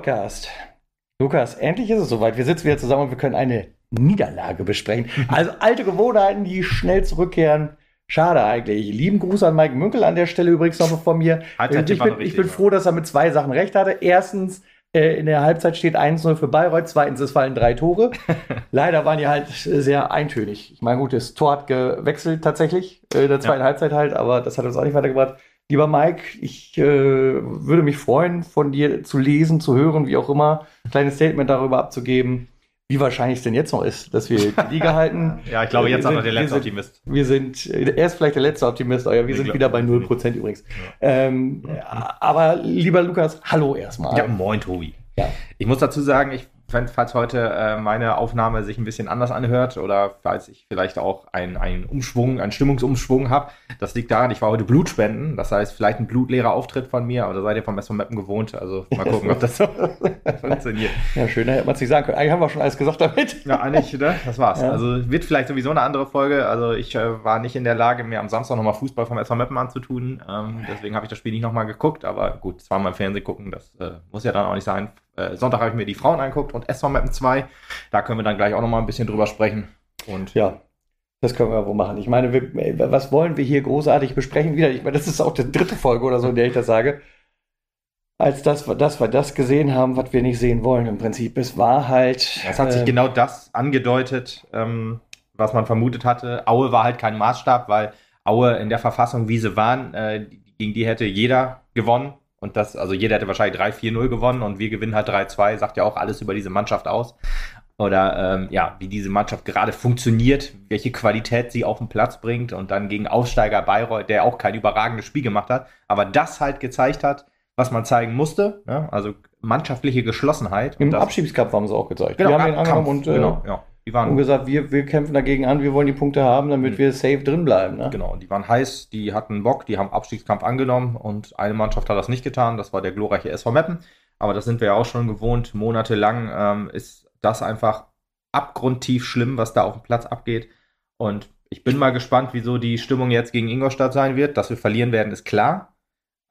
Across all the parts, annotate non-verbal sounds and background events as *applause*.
Podcast. Lukas, endlich ist es soweit. Wir sitzen wieder zusammen und wir können eine Niederlage besprechen. *laughs* Also alte Gewohnheiten, die schnell zurückkehren. Schade eigentlich. Lieben Gruß an Mike Münkel an der Stelle übrigens noch von mir. Halbzeit ich, bin, ich bin froh, dass er mit zwei Sachen recht hatte. Erstens, äh, in der Halbzeit steht 1-0 für Bayreuth. Zweitens, es fallen drei Tore. *laughs* Leider waren die halt sehr eintönig. Ich meine, gut, das Tor hat gewechselt tatsächlich, äh, in der zweiten ja. Halbzeit halt, aber das hat uns auch nicht weitergebracht. Lieber Mike, ich äh, würde mich freuen, von dir zu lesen, zu hören, wie auch immer, ein kleines Statement darüber abzugeben, wie wahrscheinlich es denn jetzt noch ist, dass wir die Liga halten. *laughs* ja, ich glaube, jetzt sind wir der letzte Optimist. Wir sind, er ist vielleicht der letzte Optimist, aber wir ich sind glaub, wieder bei 0% übrigens. Ja. Ähm, aber lieber Lukas, hallo erstmal. Ja, moin Tobi. Ja. Ich muss dazu sagen, ich falls heute äh, meine Aufnahme sich ein bisschen anders anhört oder falls ich vielleicht auch einen, Umschwung, einen Stimmungsumschwung habe. Das liegt daran, ich war heute Blutspenden. Das heißt, vielleicht ein blutleerer Auftritt von mir, oder seid ihr vom SV Mappen gewohnt. Also mal gucken, ob das so *laughs* funktioniert. Ja, schön, da hätte man es nicht sagen können. Eigentlich haben wir schon alles gesagt damit. Ja, eigentlich, ne? Das war's. Ja. Also wird vielleicht sowieso eine andere Folge. Also ich äh, war nicht in der Lage, mir am Samstag nochmal Fußball vom SV Mappen anzutun. Ähm, deswegen habe ich das Spiel nicht nochmal geguckt. Aber gut, zweimal im Fernsehen gucken, das äh, muss ja dann auch nicht sein. Äh, Sonntag habe ich mir die Frauen angeguckt und SV Mappen 2. Da können wir dann gleich auch nochmal ein bisschen drüber sprechen. Und ja, das können wir wohl machen. Ich meine, wir, was wollen wir hier großartig besprechen? Wieder, ich meine, das ist auch die dritte Folge oder so, in der ich das sage. Als das, dass wir das gesehen haben, was wir nicht sehen wollen im Prinzip. Es war halt. Es hat sich äh, genau das angedeutet, ähm, was man vermutet hatte. Aue war halt kein Maßstab, weil Aue in der Verfassung, wie sie waren, äh, gegen die hätte jeder gewonnen. Und das, also jeder hätte wahrscheinlich 3-4-0 gewonnen und wir gewinnen halt 3-2, sagt ja auch alles über diese Mannschaft aus. Oder ähm, ja, wie diese Mannschaft gerade funktioniert, welche Qualität sie auf den Platz bringt und dann gegen Aussteiger Bayreuth, der auch kein überragendes Spiel gemacht hat, aber das halt gezeigt hat, was man zeigen musste. Ja? Also mannschaftliche Geschlossenheit. Im Abschiebskampf haben sie auch gezeigt. Genau, wir haben ihn angenommen und, äh, genau, ja. Die waren, und gesagt, wir, wir kämpfen dagegen an, wir wollen die Punkte haben, damit mhm. wir safe drin bleiben. Ne? Genau, die waren heiß, die hatten Bock, die haben Abstiegskampf angenommen und eine Mannschaft hat das nicht getan, das war der glorreiche SV Meppen. Aber das sind wir ja auch schon gewohnt, monatelang ähm, ist das einfach abgrundtief schlimm, was da auf dem Platz abgeht. Und ich bin mal gespannt, wieso die Stimmung jetzt gegen Ingolstadt sein wird. Dass wir verlieren werden, ist klar.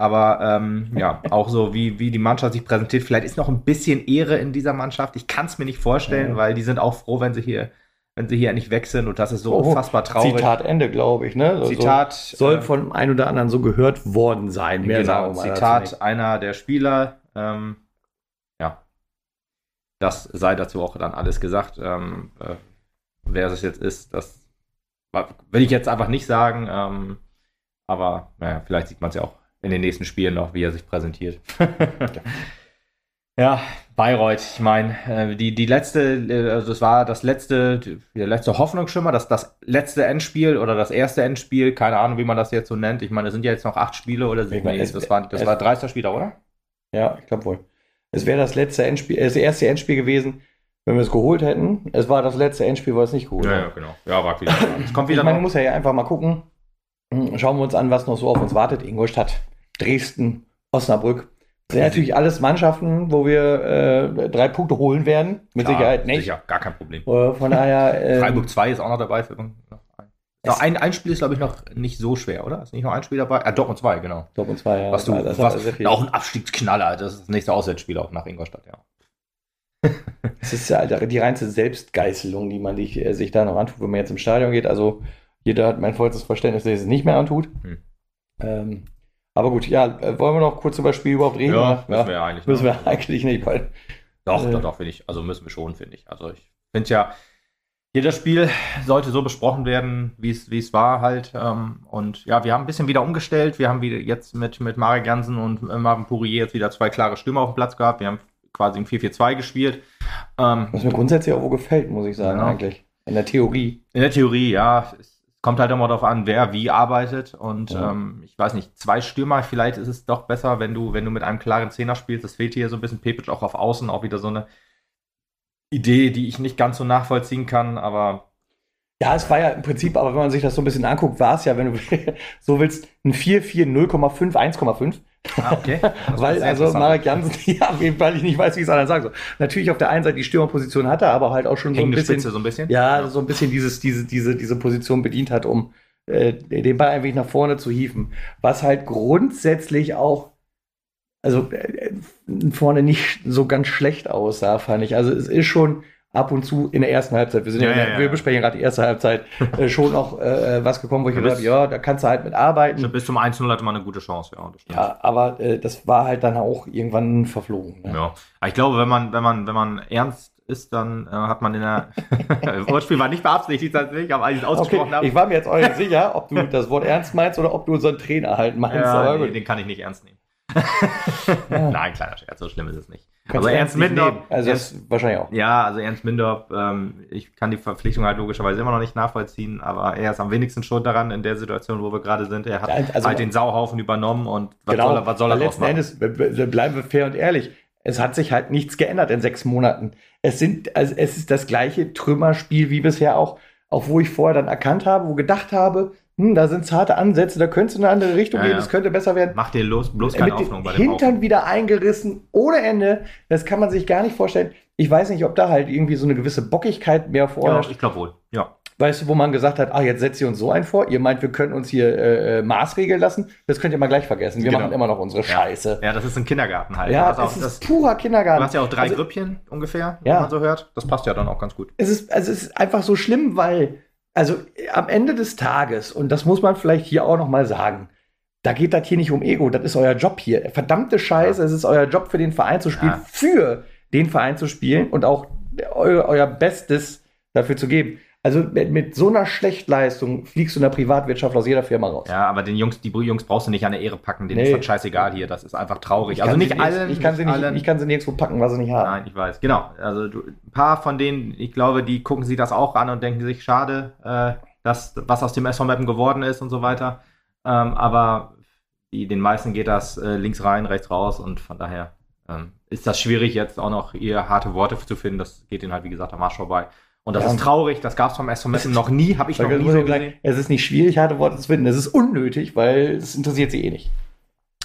Aber ähm, ja, auch so, wie, wie die Mannschaft sich präsentiert. Vielleicht ist noch ein bisschen Ehre in dieser Mannschaft. Ich kann es mir nicht vorstellen, ja. weil die sind auch froh, wenn sie hier, wenn sie hier nicht weg sind. Und das ist so oh, unfassbar traurig. Zitat Ende, glaube ich. Ne? Also Zitat soll äh, von einem oder anderen so gehört worden sein. Mehr genau, Zitat einer der Spieler. Ähm, ja, das sei dazu auch dann alles gesagt. Ähm, äh, wer es jetzt ist, das will ich jetzt einfach nicht sagen. Ähm, aber naja, vielleicht sieht man es ja auch in den nächsten Spielen noch, wie er sich präsentiert. *laughs* ja, Bayreuth, ich meine, äh, die, die letzte, äh, also das war das letzte, der letzte Hoffnungsschimmer, das, das letzte Endspiel oder das erste Endspiel, keine Ahnung, wie man das jetzt so nennt. Ich meine, es sind ja jetzt noch acht Spiele oder sieben. Nee, das war, das war 30. Spieler, oder? Ja, ich glaube wohl. Es wäre das letzte Endspiel, das erste Endspiel gewesen, wenn wir es geholt hätten. Es war das letzte Endspiel, weil es nicht geholt ja, Ja, genau. Ja, war wieder. *clears throat* Es kommt wieder. Ich meine, man muss ja einfach mal gucken. Hm, schauen wir uns an, was noch so auf uns wartet. Ingolstadt Dresden, Osnabrück. Das sind natürlich alles Mannschaften, wo wir äh, drei Punkte holen werden. Mit Klar, Sicherheit nicht. Sicher, gar kein Problem. Äh, von daher. *laughs* Äh, Freiburg 2 ist auch noch dabei. Für, noch ein, ein Spiel ist, glaube ich, noch nicht so schwer, oder? Ist nicht noch ein Spiel dabei? Ah, Dortmund 2, genau. Dortmund 2, ja. Was du, das was, auch ein Abstiegsknaller. Das ist das nächste Auswärtsspiel auch nach Ingolstadt, ja. *laughs* Es ist ja die reinste Selbstgeißelung, die man sich, äh, sich da noch antut, wenn man jetzt im Stadion geht. Also jeder hat mein vollstes Verständnis, dass er es nicht mehr antut. Hm. Ähm, aber gut, ja, äh, wollen wir noch kurz über das Spiel überhaupt reden? Ja, müssen ja, wir ja eigentlich Müssen wir eigentlich nicht, weil. Doch, äh, doch, doch, finde ich. Also müssen wir schon, finde ich. Also ich finde ja, jedes Spiel sollte so besprochen werden, wie es war halt. Ähm, und ja, wir haben ein bisschen wieder umgestellt. Wir haben wieder jetzt mit, mit Marek Jansen und äh, Marvin Pourier jetzt wieder zwei klare Stürmer auf dem Platz gehabt. Wir haben quasi im 4-4-2 gespielt. Ähm, Was mir grundsätzlich auch wo gefällt, muss ich sagen, genau. eigentlich. In der Theorie. In der Theorie, ja. Ist, kommt halt immer darauf an, wer wie arbeitet. Und ja. ähm, ich weiß nicht, zwei Stürmer, vielleicht ist es doch besser, wenn du, wenn du mit einem klaren Zehner spielst. Das fehlt hier so ein bisschen Pepic auch auf Außen, auch wieder so eine Idee, die ich nicht ganz so nachvollziehen kann, aber. Ja, es war ja im Prinzip, aber wenn man sich das so ein bisschen anguckt, war es ja, wenn du *laughs* so willst, ein 4-4, 0,5, 1,5. Ah, okay. *laughs* weil, also Marek Jansen, *laughs* ja, weil ich nicht weiß, wie ich es anderen sagen soll. Natürlich auf der einen Seite die Stürmerposition hatte, aber halt auch schon so ein bisschen. Spitze, so ein bisschen. Ja, ja, so ein bisschen dieses, diese, diese, diese Position bedient hat, um äh, den Ball einfach nach vorne zu hieven. Was halt grundsätzlich auch also äh, vorne nicht so ganz schlecht aussah, fand ich. Also es ist schon ab und zu in der ersten Halbzeit, wir sind ja, Ja, der, ja. wir besprechen gerade die erste Halbzeit, äh, schon auch äh, was gekommen, wo ich gedacht ja, da kannst du halt mit arbeiten. Bis zum 1-0 hatte man eine gute Chance, ja. Das. Ja, aber äh, das war halt dann auch irgendwann verflogen. Ne? Ja. Aber ich glaube, wenn man, wenn man, wenn man ernst ist, dann äh, hat man in der *laughs* Wortspiel war nicht beabsichtigt tatsächlich, aber als ich es Okay, ausgesprochen habe. ich war mir jetzt auch nicht sicher, ob du das Wort ernst meinst oder ob du unseren Trainer halt meinst. Ja, nee, den kann ich nicht ernst nehmen. Ja. *laughs* Nein, kleiner Scherz, so schlimm ist es nicht. Kannst aber du Ernst Mindorf, nehmen. Also Ernst, wahrscheinlich auch. ja, also Ernst Mindorf, ähm, ich kann die Verpflichtung halt logischerweise immer noch nicht nachvollziehen, aber er ist am wenigsten schuld daran in der Situation, wo wir gerade sind. Er hat also- halt den Sauhaufen übernommen und was genau, soll er, was soll er letzten machen? Endes, bleiben wir fair und ehrlich, es hat sich halt nichts geändert in sechs Monaten. Es sind, also es ist das gleiche Trümmerspiel wie bisher auch, auch wo ich vorher dann erkannt habe, wo gedacht habe, hm, da sind zarte Ansätze, da könnte es in eine andere Richtung Ja, gehen, ja. das könnte besser werden. Mach dir los, bloß keine mit Hoffnung bei dem Hintern Haufen. wieder eingerissen, ohne Ende. Das kann man sich gar nicht vorstellen. Ich weiß nicht, ob da halt irgendwie so eine gewisse Bockigkeit mehr Ja, vorherrscht. ich glaube wohl. Ja. Weißt du, wo man gesagt hat, ah, jetzt setzt ihr uns so ein vor, ihr meint, wir können uns hier äh, äh, maßregeln lassen. Das könnt ihr mal gleich vergessen. Wir Genau. machen immer noch unsere Scheiße. ja, das ist ein Kindergarten halt. Ja, Du es ist das, purer Kindergarten. du hast ja auch drei Also, Grüppchen ungefähr, Ja. wenn man so hört. Das passt ja dann auch ganz gut. es ist, also es ist einfach so schlimm, weil, also äh, am Ende des Tages, und das muss man vielleicht hier auch noch mal sagen, da geht das hier nicht um Ego, das ist euer Job hier. Verdammte Scheiße, es ist euer Job für den Verein zu spielen, Ja. für den Verein zu spielen und auch eu, euer Bestes dafür zu geben. Also mit, mit so einer Schlechtleistung fliegst du in der Privatwirtschaft aus jeder Firma raus. Ja, aber den Jungs, die Jungs braust du nicht an der Ehre packen, denen Nee. ist das scheißegal hier. Das ist einfach traurig. Ich also kann nicht allen. ich kann sie nicht, allen. ich kann sie nirgendwo packen, was sie nicht haben. Nein, ich weiß. Genau. Also du, ein paar von denen, ich glaube, die gucken sich das auch an und denken sich, schade, äh, dass, was aus dem SV Mappen geworden ist und so weiter. Ähm, aber die, den meisten geht das äh, links rein, rechts raus und von daher ähm, ist das schwierig, jetzt auch noch ihr harte Worte zu finden. Das geht ihnen halt, wie gesagt, am Arsch vorbei. Und das Ja. ist traurig, das gab es vom Mappen noch nie, habe ich noch nie so gesehen. es ist nicht schwierig, harte Worte zu finden. Es ist unnötig, weil es interessiert sie eh nicht.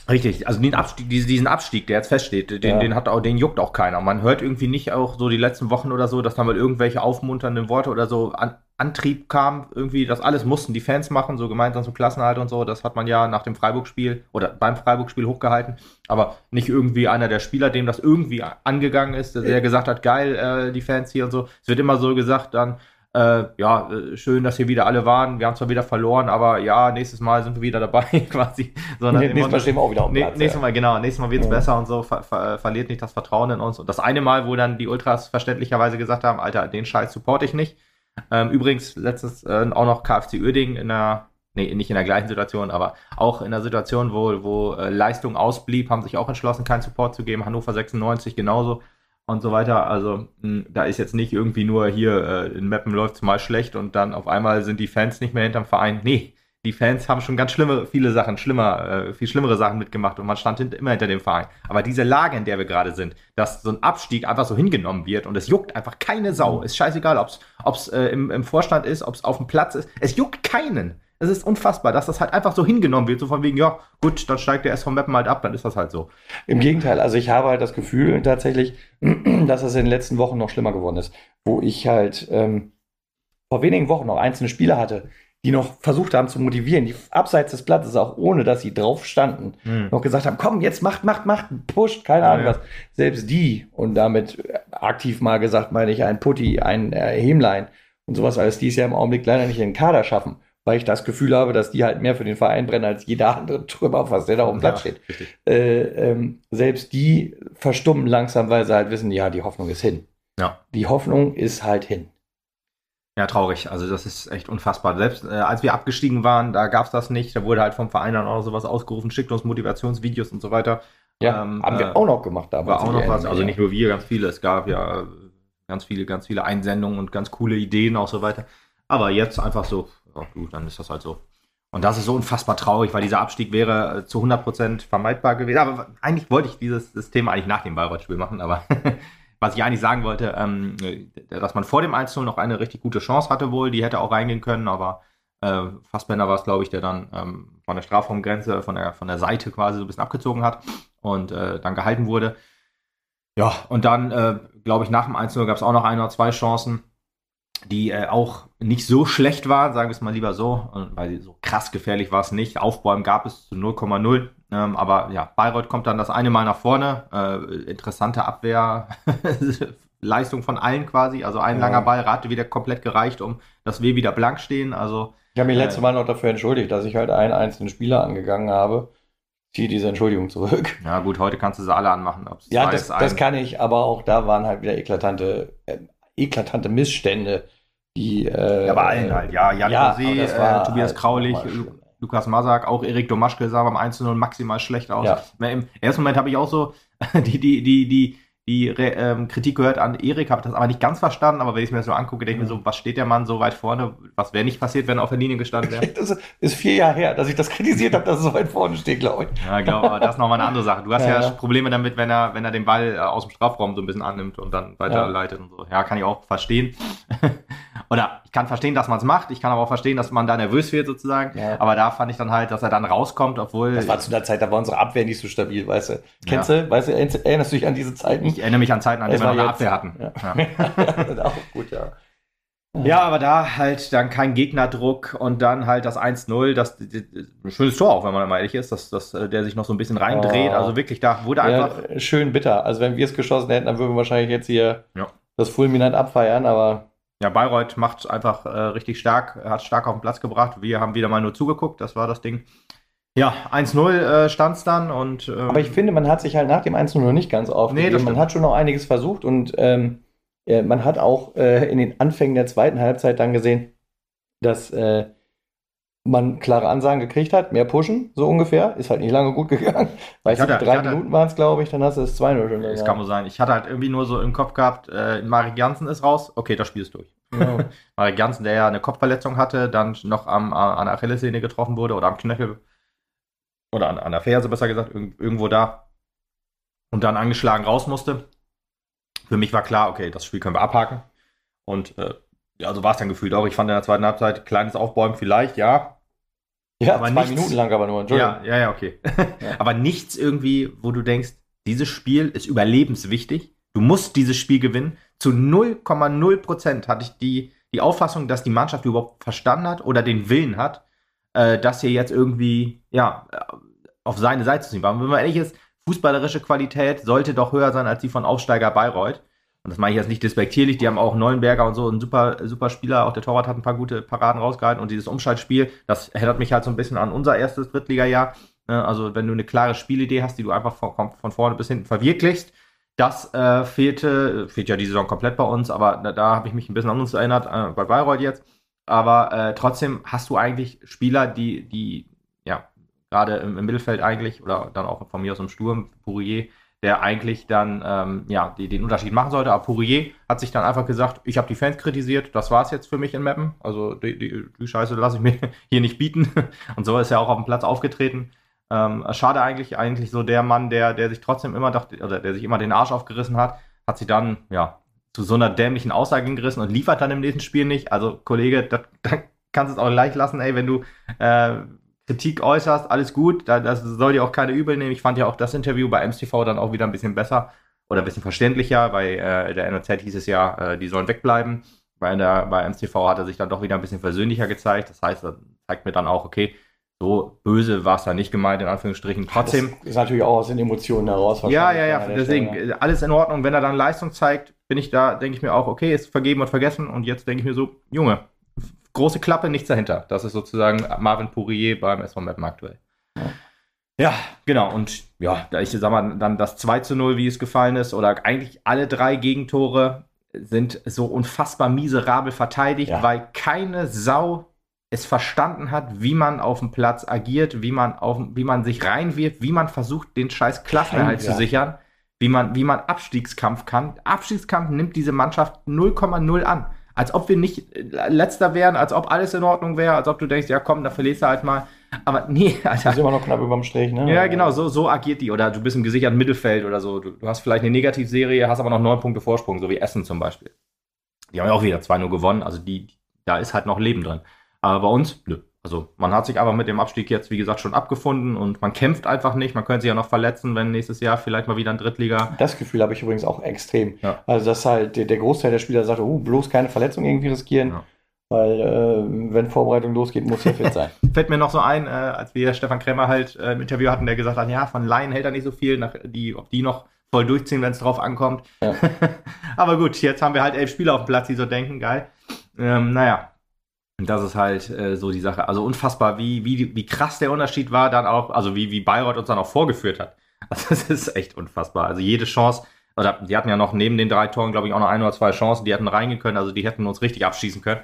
Richtig, also den Abstieg, diesen, Abstieg, der jetzt feststeht, den, Ja. den hat auch, den juckt auch keiner. Man hört irgendwie nicht auch so die letzten Wochen oder so, dass da mal irgendwelche aufmunternden Worte oder so an, Antrieb kam, irgendwie, das alles mussten die Fans machen, so gemeinsam zum Klassenhalt und so. Das hat man ja nach dem Freiburg-Spiel oder beim Freiburg-Spiel hochgehalten. Aber nicht irgendwie einer der Spieler, dem das irgendwie angegangen ist, der gesagt hat, geil, äh, die Fans hier und so. Es wird immer so gesagt dann, äh, ja, äh, schön, dass hier wieder alle waren. Wir haben zwar wieder verloren, aber ja, nächstes Mal sind wir wieder dabei, *laughs* quasi. Sondern Nächstes Mal stehen wir auch wieder auf dem Platz. nächstes ja. Mal, genau, nächstes Mal wird's Ja. besser und so, ver ver verliert nicht das Vertrauen in uns. Und das eine Mal, wo dann die Ultras verständlicherweise gesagt haben, Alter, den Scheiß support ich nicht. Ähm, übrigens, letztens äh, auch noch KFC Uerdingen in der, nee, nicht in der gleichen Situation, aber auch in der Situation, wo, wo äh, Leistung ausblieb, haben sich auch entschlossen, keinen Support zu geben. Hannover 96 genauso und so weiter. Also mh, da ist jetzt nicht irgendwie nur hier, äh, in Meppen läuft's mal schlecht und dann auf einmal sind die Fans nicht mehr hinterm Verein. Nee, die Fans haben schon ganz schlimme, viele Sachen, schlimmer, äh, viel schlimmere Sachen mitgemacht und man stand hint, immer hinter dem Verein. Aber diese Lage, in der wir gerade sind, dass so ein Abstieg einfach so hingenommen wird und es juckt einfach keine Sau. Ist scheißegal, ob's, ob's äh, im, im Vorstand ist, ob's auf dem Platz ist. Es juckt keinen. Es ist unfassbar, dass das halt einfach so hingenommen wird, so von wegen, ja, gut, dann steigt der SV Meppen halt ab, dann ist das halt so. Im Gegenteil, also ich habe halt das Gefühl tatsächlich, *clears throat* dass es in den letzten Wochen noch schlimmer geworden ist, wo ich halt ähm, vor wenigen Wochen noch einzelne Spieler hatte, die noch versucht haben zu motivieren, die abseits des Platzes, auch ohne dass sie drauf standen, noch gesagt haben, komm, jetzt macht, macht, macht, pusht, keine Ahnung ja. was. Selbst die, und damit aktiv mal gesagt, meine ich, ein Putti, ein äh, Hemlein und sowas alles, die es ja im Augenblick leider nicht in den Kader schaffen, weil ich das Gefühl habe, dass die halt mehr für den Verein brennen als jeder andere Trümmer, was der da auf dem Platz steht. Richtig. Äh, ähm, selbst die verstummen langsam, weil sie halt wissen, ja, die Hoffnung ist hin. Ja. Die Hoffnung ist halt hin. Ja, traurig. Also das ist echt unfassbar. Selbst äh, als wir abgestiegen waren, da gab's das nicht. Da wurde halt vom Verein dann auch sowas ausgerufen, schickt uns Motivationsvideos und so weiter. Ja, Ähm, haben äh, wir auch noch gemacht damals. War auch noch was. Also nicht nur wir, ganz viele. Es gab ja äh, ganz viele, ganz viele Einsendungen und ganz coole Ideen auch so weiter. Aber jetzt einfach so, ja gut, dann ist das halt so. Und das ist so unfassbar traurig, weil dieser Abstieg wäre äh, zu 100% vermeidbar gewesen. Aber eigentlich wollte ich dieses Thema eigentlich nach dem Bayreuth-Spiel machen, aber *laughs* was ich eigentlich sagen wollte, ähm, dass man vor dem 1 noch eine richtig gute Chance hatte wohl, die hätte auch reingehen können, aber äh, Fassbender war es, glaube ich, der dann ähm, von der Strafraumgrenze, von der, von der Seite quasi so ein bisschen abgezogen hat und äh, dann gehalten wurde. Ja, und dann, äh, glaube ich, nach dem 1 gab es auch noch ein oder zwei Chancen, die äh, auch nicht so schlecht waren, sagen wir es mal lieber so, weil so krass gefährlich war es nicht. Aufbäumen gab es zu 0,0. Ähm, aber ja, Bayreuth kommt dann das eine Mal nach vorne. Äh, interessante Abwehrleistung *laughs* von allen quasi. Also ein ja. langer Ball hatte wieder komplett gereicht, um dass wir wieder blank stehen. Also ich habe mich äh, letztes Mal noch dafür entschuldigt, dass ich halt einen einzelnen Spieler angegangen habe. Ziehe diese Entschuldigung zurück. Ja, gut, heute kannst du sie alle anmachen. ja, das, das kann ich, aber auch da waren halt wieder eklatante, äh, eklatante Missstände, die. Äh, ja, bei allen halt, ja. Jan ja, Rosé, äh, Tobias halt Kraulich, Lukas Masak, auch Erik Domaschke sah beim 1-0 maximal schlecht aus. Ja. Im ersten Moment habe ich auch so *laughs* die, die, die, die, die ähm, Kritik gehört an Erik, habe das aber nicht ganz verstanden, aber wenn ich es mir so angucke, denke ich mir so, was steht der Mann so weit vorne? Was wäre nicht passiert, wenn er auf der Linie gestanden wäre? *laughs* Das ist vier Jahre her, dass ich das kritisiert habe, dass er so weit vorne steht, glaube ich. Ja, glaube, aber das ist nochmal eine andere Sache. Du hast ja, ja, Probleme damit, wenn er, wenn er den Ball äh, aus dem Strafraum so ein bisschen annimmt und dann weiterleitet ja. und so. Ja, kann ich auch verstehen. *laughs* Oder ich kann verstehen, dass man es macht, ich kann aber auch verstehen, dass man da nervös wird sozusagen. Ja. Aber da fand ich dann halt, dass er dann rauskommt, obwohl. Das war zu der Zeit, da war unsere Abwehr nicht so stabil, weißt du. Kennst du, weißt du, erinnerst du dich an diese Zeiten? Ich erinnere mich an Zeiten, an denen wir noch eine Abwehr hatten. Ja. Ja. *laughs* auch gut, ja. Ja, aber da halt dann kein Gegnerdruck und dann halt das 1-0, das, ein schönes Tor auch, wenn man mal ehrlich ist, dass, dass äh, der sich noch so ein bisschen reindreht. Oh. Also wirklich, da wurde ja, einfach. Schön bitter. Also wenn wir es geschossen hätten, dann würden wir wahrscheinlich jetzt hier ja. das Fulminant abfeiern, aber. Ja, Bayreuth macht einfach äh, richtig stark, hat stark auf den Platz gebracht. Wir haben wieder mal nur zugeguckt, das war das Ding. Ja, 1-0 äh, stand es dann und. Ähm, aber ich finde, man hat sich halt nach dem 1-0 noch nicht ganz aufgegeben. Nee, man hat schon noch einiges versucht und ähm, äh, man hat auch äh, in den Anfängen der zweiten Halbzeit dann gesehen, dass äh, man klare Ansagen gekriegt hat, mehr pushen, so ungefähr. Ist halt nicht lange gut gegangen. Weißt du, drei Minuten waren es, glaube ich, dann hast du es 2-0 schon. Das kann wohl sein. Ich hatte halt irgendwie nur so im Kopf gehabt, äh, Marek Janssen ist raus, okay, das Spiel ist durch. Genau. *laughs* Marek Janssen, der ja eine Kopfverletzung hatte, dann noch am, an der Achillessehne getroffen wurde oder am Knöchel oder an, an der Ferse besser gesagt, irgendwo da und dann angeschlagen raus musste für mich war klar, okay, das Spiel können wir abhaken. Und äh, ja, so war es dann gefühlt auch. Ich fand in der zweiten Halbzeit kleines Aufbäumen vielleicht, ja. Ja, aber zwei nichts, Minuten lang aber nur, Entschuldigung. Ja, ja, ja, okay. Ja. *laughs* *laughs* aber nichts irgendwie, wo du denkst, dieses Spiel ist überlebenswichtig. Du musst dieses Spiel gewinnen. Zu 0,0 Prozent hatte ich die, die Auffassung, dass die Mannschaft überhaupt verstanden hat oder den Willen hat, äh, das hier jetzt irgendwie, ja, auf seine Seite zu ziehen. Weil wenn man ehrlich ist, fußballerische Qualität sollte doch höher sein als die von Aufsteiger Bayreuth. Und das meine ich jetzt nicht despektierlich, die haben auch Neuenberger und so, ein super, super Spieler, auch der Torwart hat ein paar gute Paraden rausgehalten und dieses Umschaltspiel, das erinnert mich halt so ein bisschen an unser erstes Drittliga-Jahr. Ne, also wenn du eine klare Spielidee hast, die du einfach von, von vorne bis hinten verwirklichst, das äh, fehlte, fehlt ja die Saison komplett bei uns, aber da, da habe ich mich ein bisschen an uns erinnert, äh, bei Bayreuth jetzt. Aber äh, trotzdem hast du eigentlich Spieler, die, die gerade im, im, Mittelfeld eigentlich oder dann auch von mir aus im Sturm, Pourier, der eigentlich dann ähm, ja, die, den Unterschied machen sollte. Aber Pourier hat sich dann einfach gesagt, ich habe die Fans kritisiert, das war es jetzt für mich in Mappen. Also die, die, die Scheiße lasse ich mir *laughs* hier nicht bieten. *laughs* Und so ist er auch auf dem Platz aufgetreten. Ähm, schade eigentlich, eigentlich so der Mann, der, der sich trotzdem immer dachte, oder der sich immer den Arsch aufgerissen hat, hat sich dann, ja, zu so einer dämlichen Aussage gerissen und liefert dann im nächsten Spiel nicht. Also, Kollege, da *laughs* kannst du es auch gleich lassen, ey, wenn du äh, Kritik äußerst, alles gut. Da, das soll dir auch keine übel nehmen. Ich fand ja auch das Interview bei MSTV dann auch wieder ein bisschen besser oder ein bisschen verständlicher. Bei äh, der NOZ hieß es ja, äh, die sollen wegbleiben. Bei, der, bei MSTV hat er sich dann doch wieder ein bisschen versöhnlicher gezeigt. Das heißt, das zeigt mir dann auch, okay, so böse war es da nicht gemeint, in Anführungsstrichen. Trotzdem. Das ist natürlich auch aus den Emotionen heraus. Ja, ja, ja. Deswegen, Stelle. alles in Ordnung. Wenn er dann Leistung zeigt, bin ich da, denke ich mir auch, okay, ist vergeben und vergessen. Und jetzt denke ich mir so, Junge, große Klappe, nichts dahinter. Das ist sozusagen Marvin Pourier beim SV Mappen aktuell. Ja. ja, genau. Und ja, da ich sag mal, dann das 2 zu 0, wie es gefallen ist, oder eigentlich alle drei Gegentore sind so unfassbar miserabel verteidigt, ja. weil keine Sau es verstanden hat, wie man auf dem Platz agiert, wie man, auf, wie man sich reinwirft, wie man versucht, den scheiß Klassenerhalt ja. zu sichern, wie man, wie man Abstiegskampf kann. Abstiegskampf nimmt diese Mannschaft 0,0 an als ob wir nicht äh, letzter wären, als ob alles in Ordnung wäre, als ob du denkst, ja komm, da verlierst du halt mal. Aber nee, *laughs* Alter. Das ist immer noch knapp überm Strich, ne? Ja, genau, so, so agiert die. Oder du bist im gesicherten Mittelfeld oder so. Du, du hast vielleicht eine Negativserie, hast aber noch neun Punkte Vorsprung, so wie Essen zum Beispiel. Die haben ja auch wieder 2-0 gewonnen, also die, da ist halt noch Leben drin. Aber bei uns, nö. Also man hat sich aber mit dem Abstieg jetzt, wie gesagt, schon abgefunden und man kämpft einfach nicht. Man könnte sich ja noch verletzen, wenn nächstes Jahr vielleicht mal wieder ein Drittliga. Das Gefühl habe ich übrigens auch extrem. Ja. Also dass halt der, der, Großteil der Spieler sagt, oh, bloß keine Verletzung irgendwie riskieren. Ja. Weil, äh, wenn Vorbereitung losgeht, muss er fit sein. *laughs* Fällt mir noch so ein, äh, als wir Stefan Krämer halt äh, im Interview hatten, der gesagt hat, ja, von Laien hält er nicht so viel, nach, die, ob die noch voll durchziehen, wenn es drauf ankommt. Ja. *laughs* Aber gut, jetzt haben wir halt elf Spieler auf dem Platz, die so denken, geil. Ähm, naja, und das ist halt äh, so die Sache. Also unfassbar, wie, wie, wie krass der Unterschied war dann auch, also wie, wie Bayreuth uns dann auch vorgeführt hat. *laughs* Also das ist echt unfassbar. Also jede Chance, oder die hatten ja noch neben den drei Toren, glaube ich, auch noch ein oder zwei Chancen, die hätten reingehen können, also die hätten uns richtig abschießen können.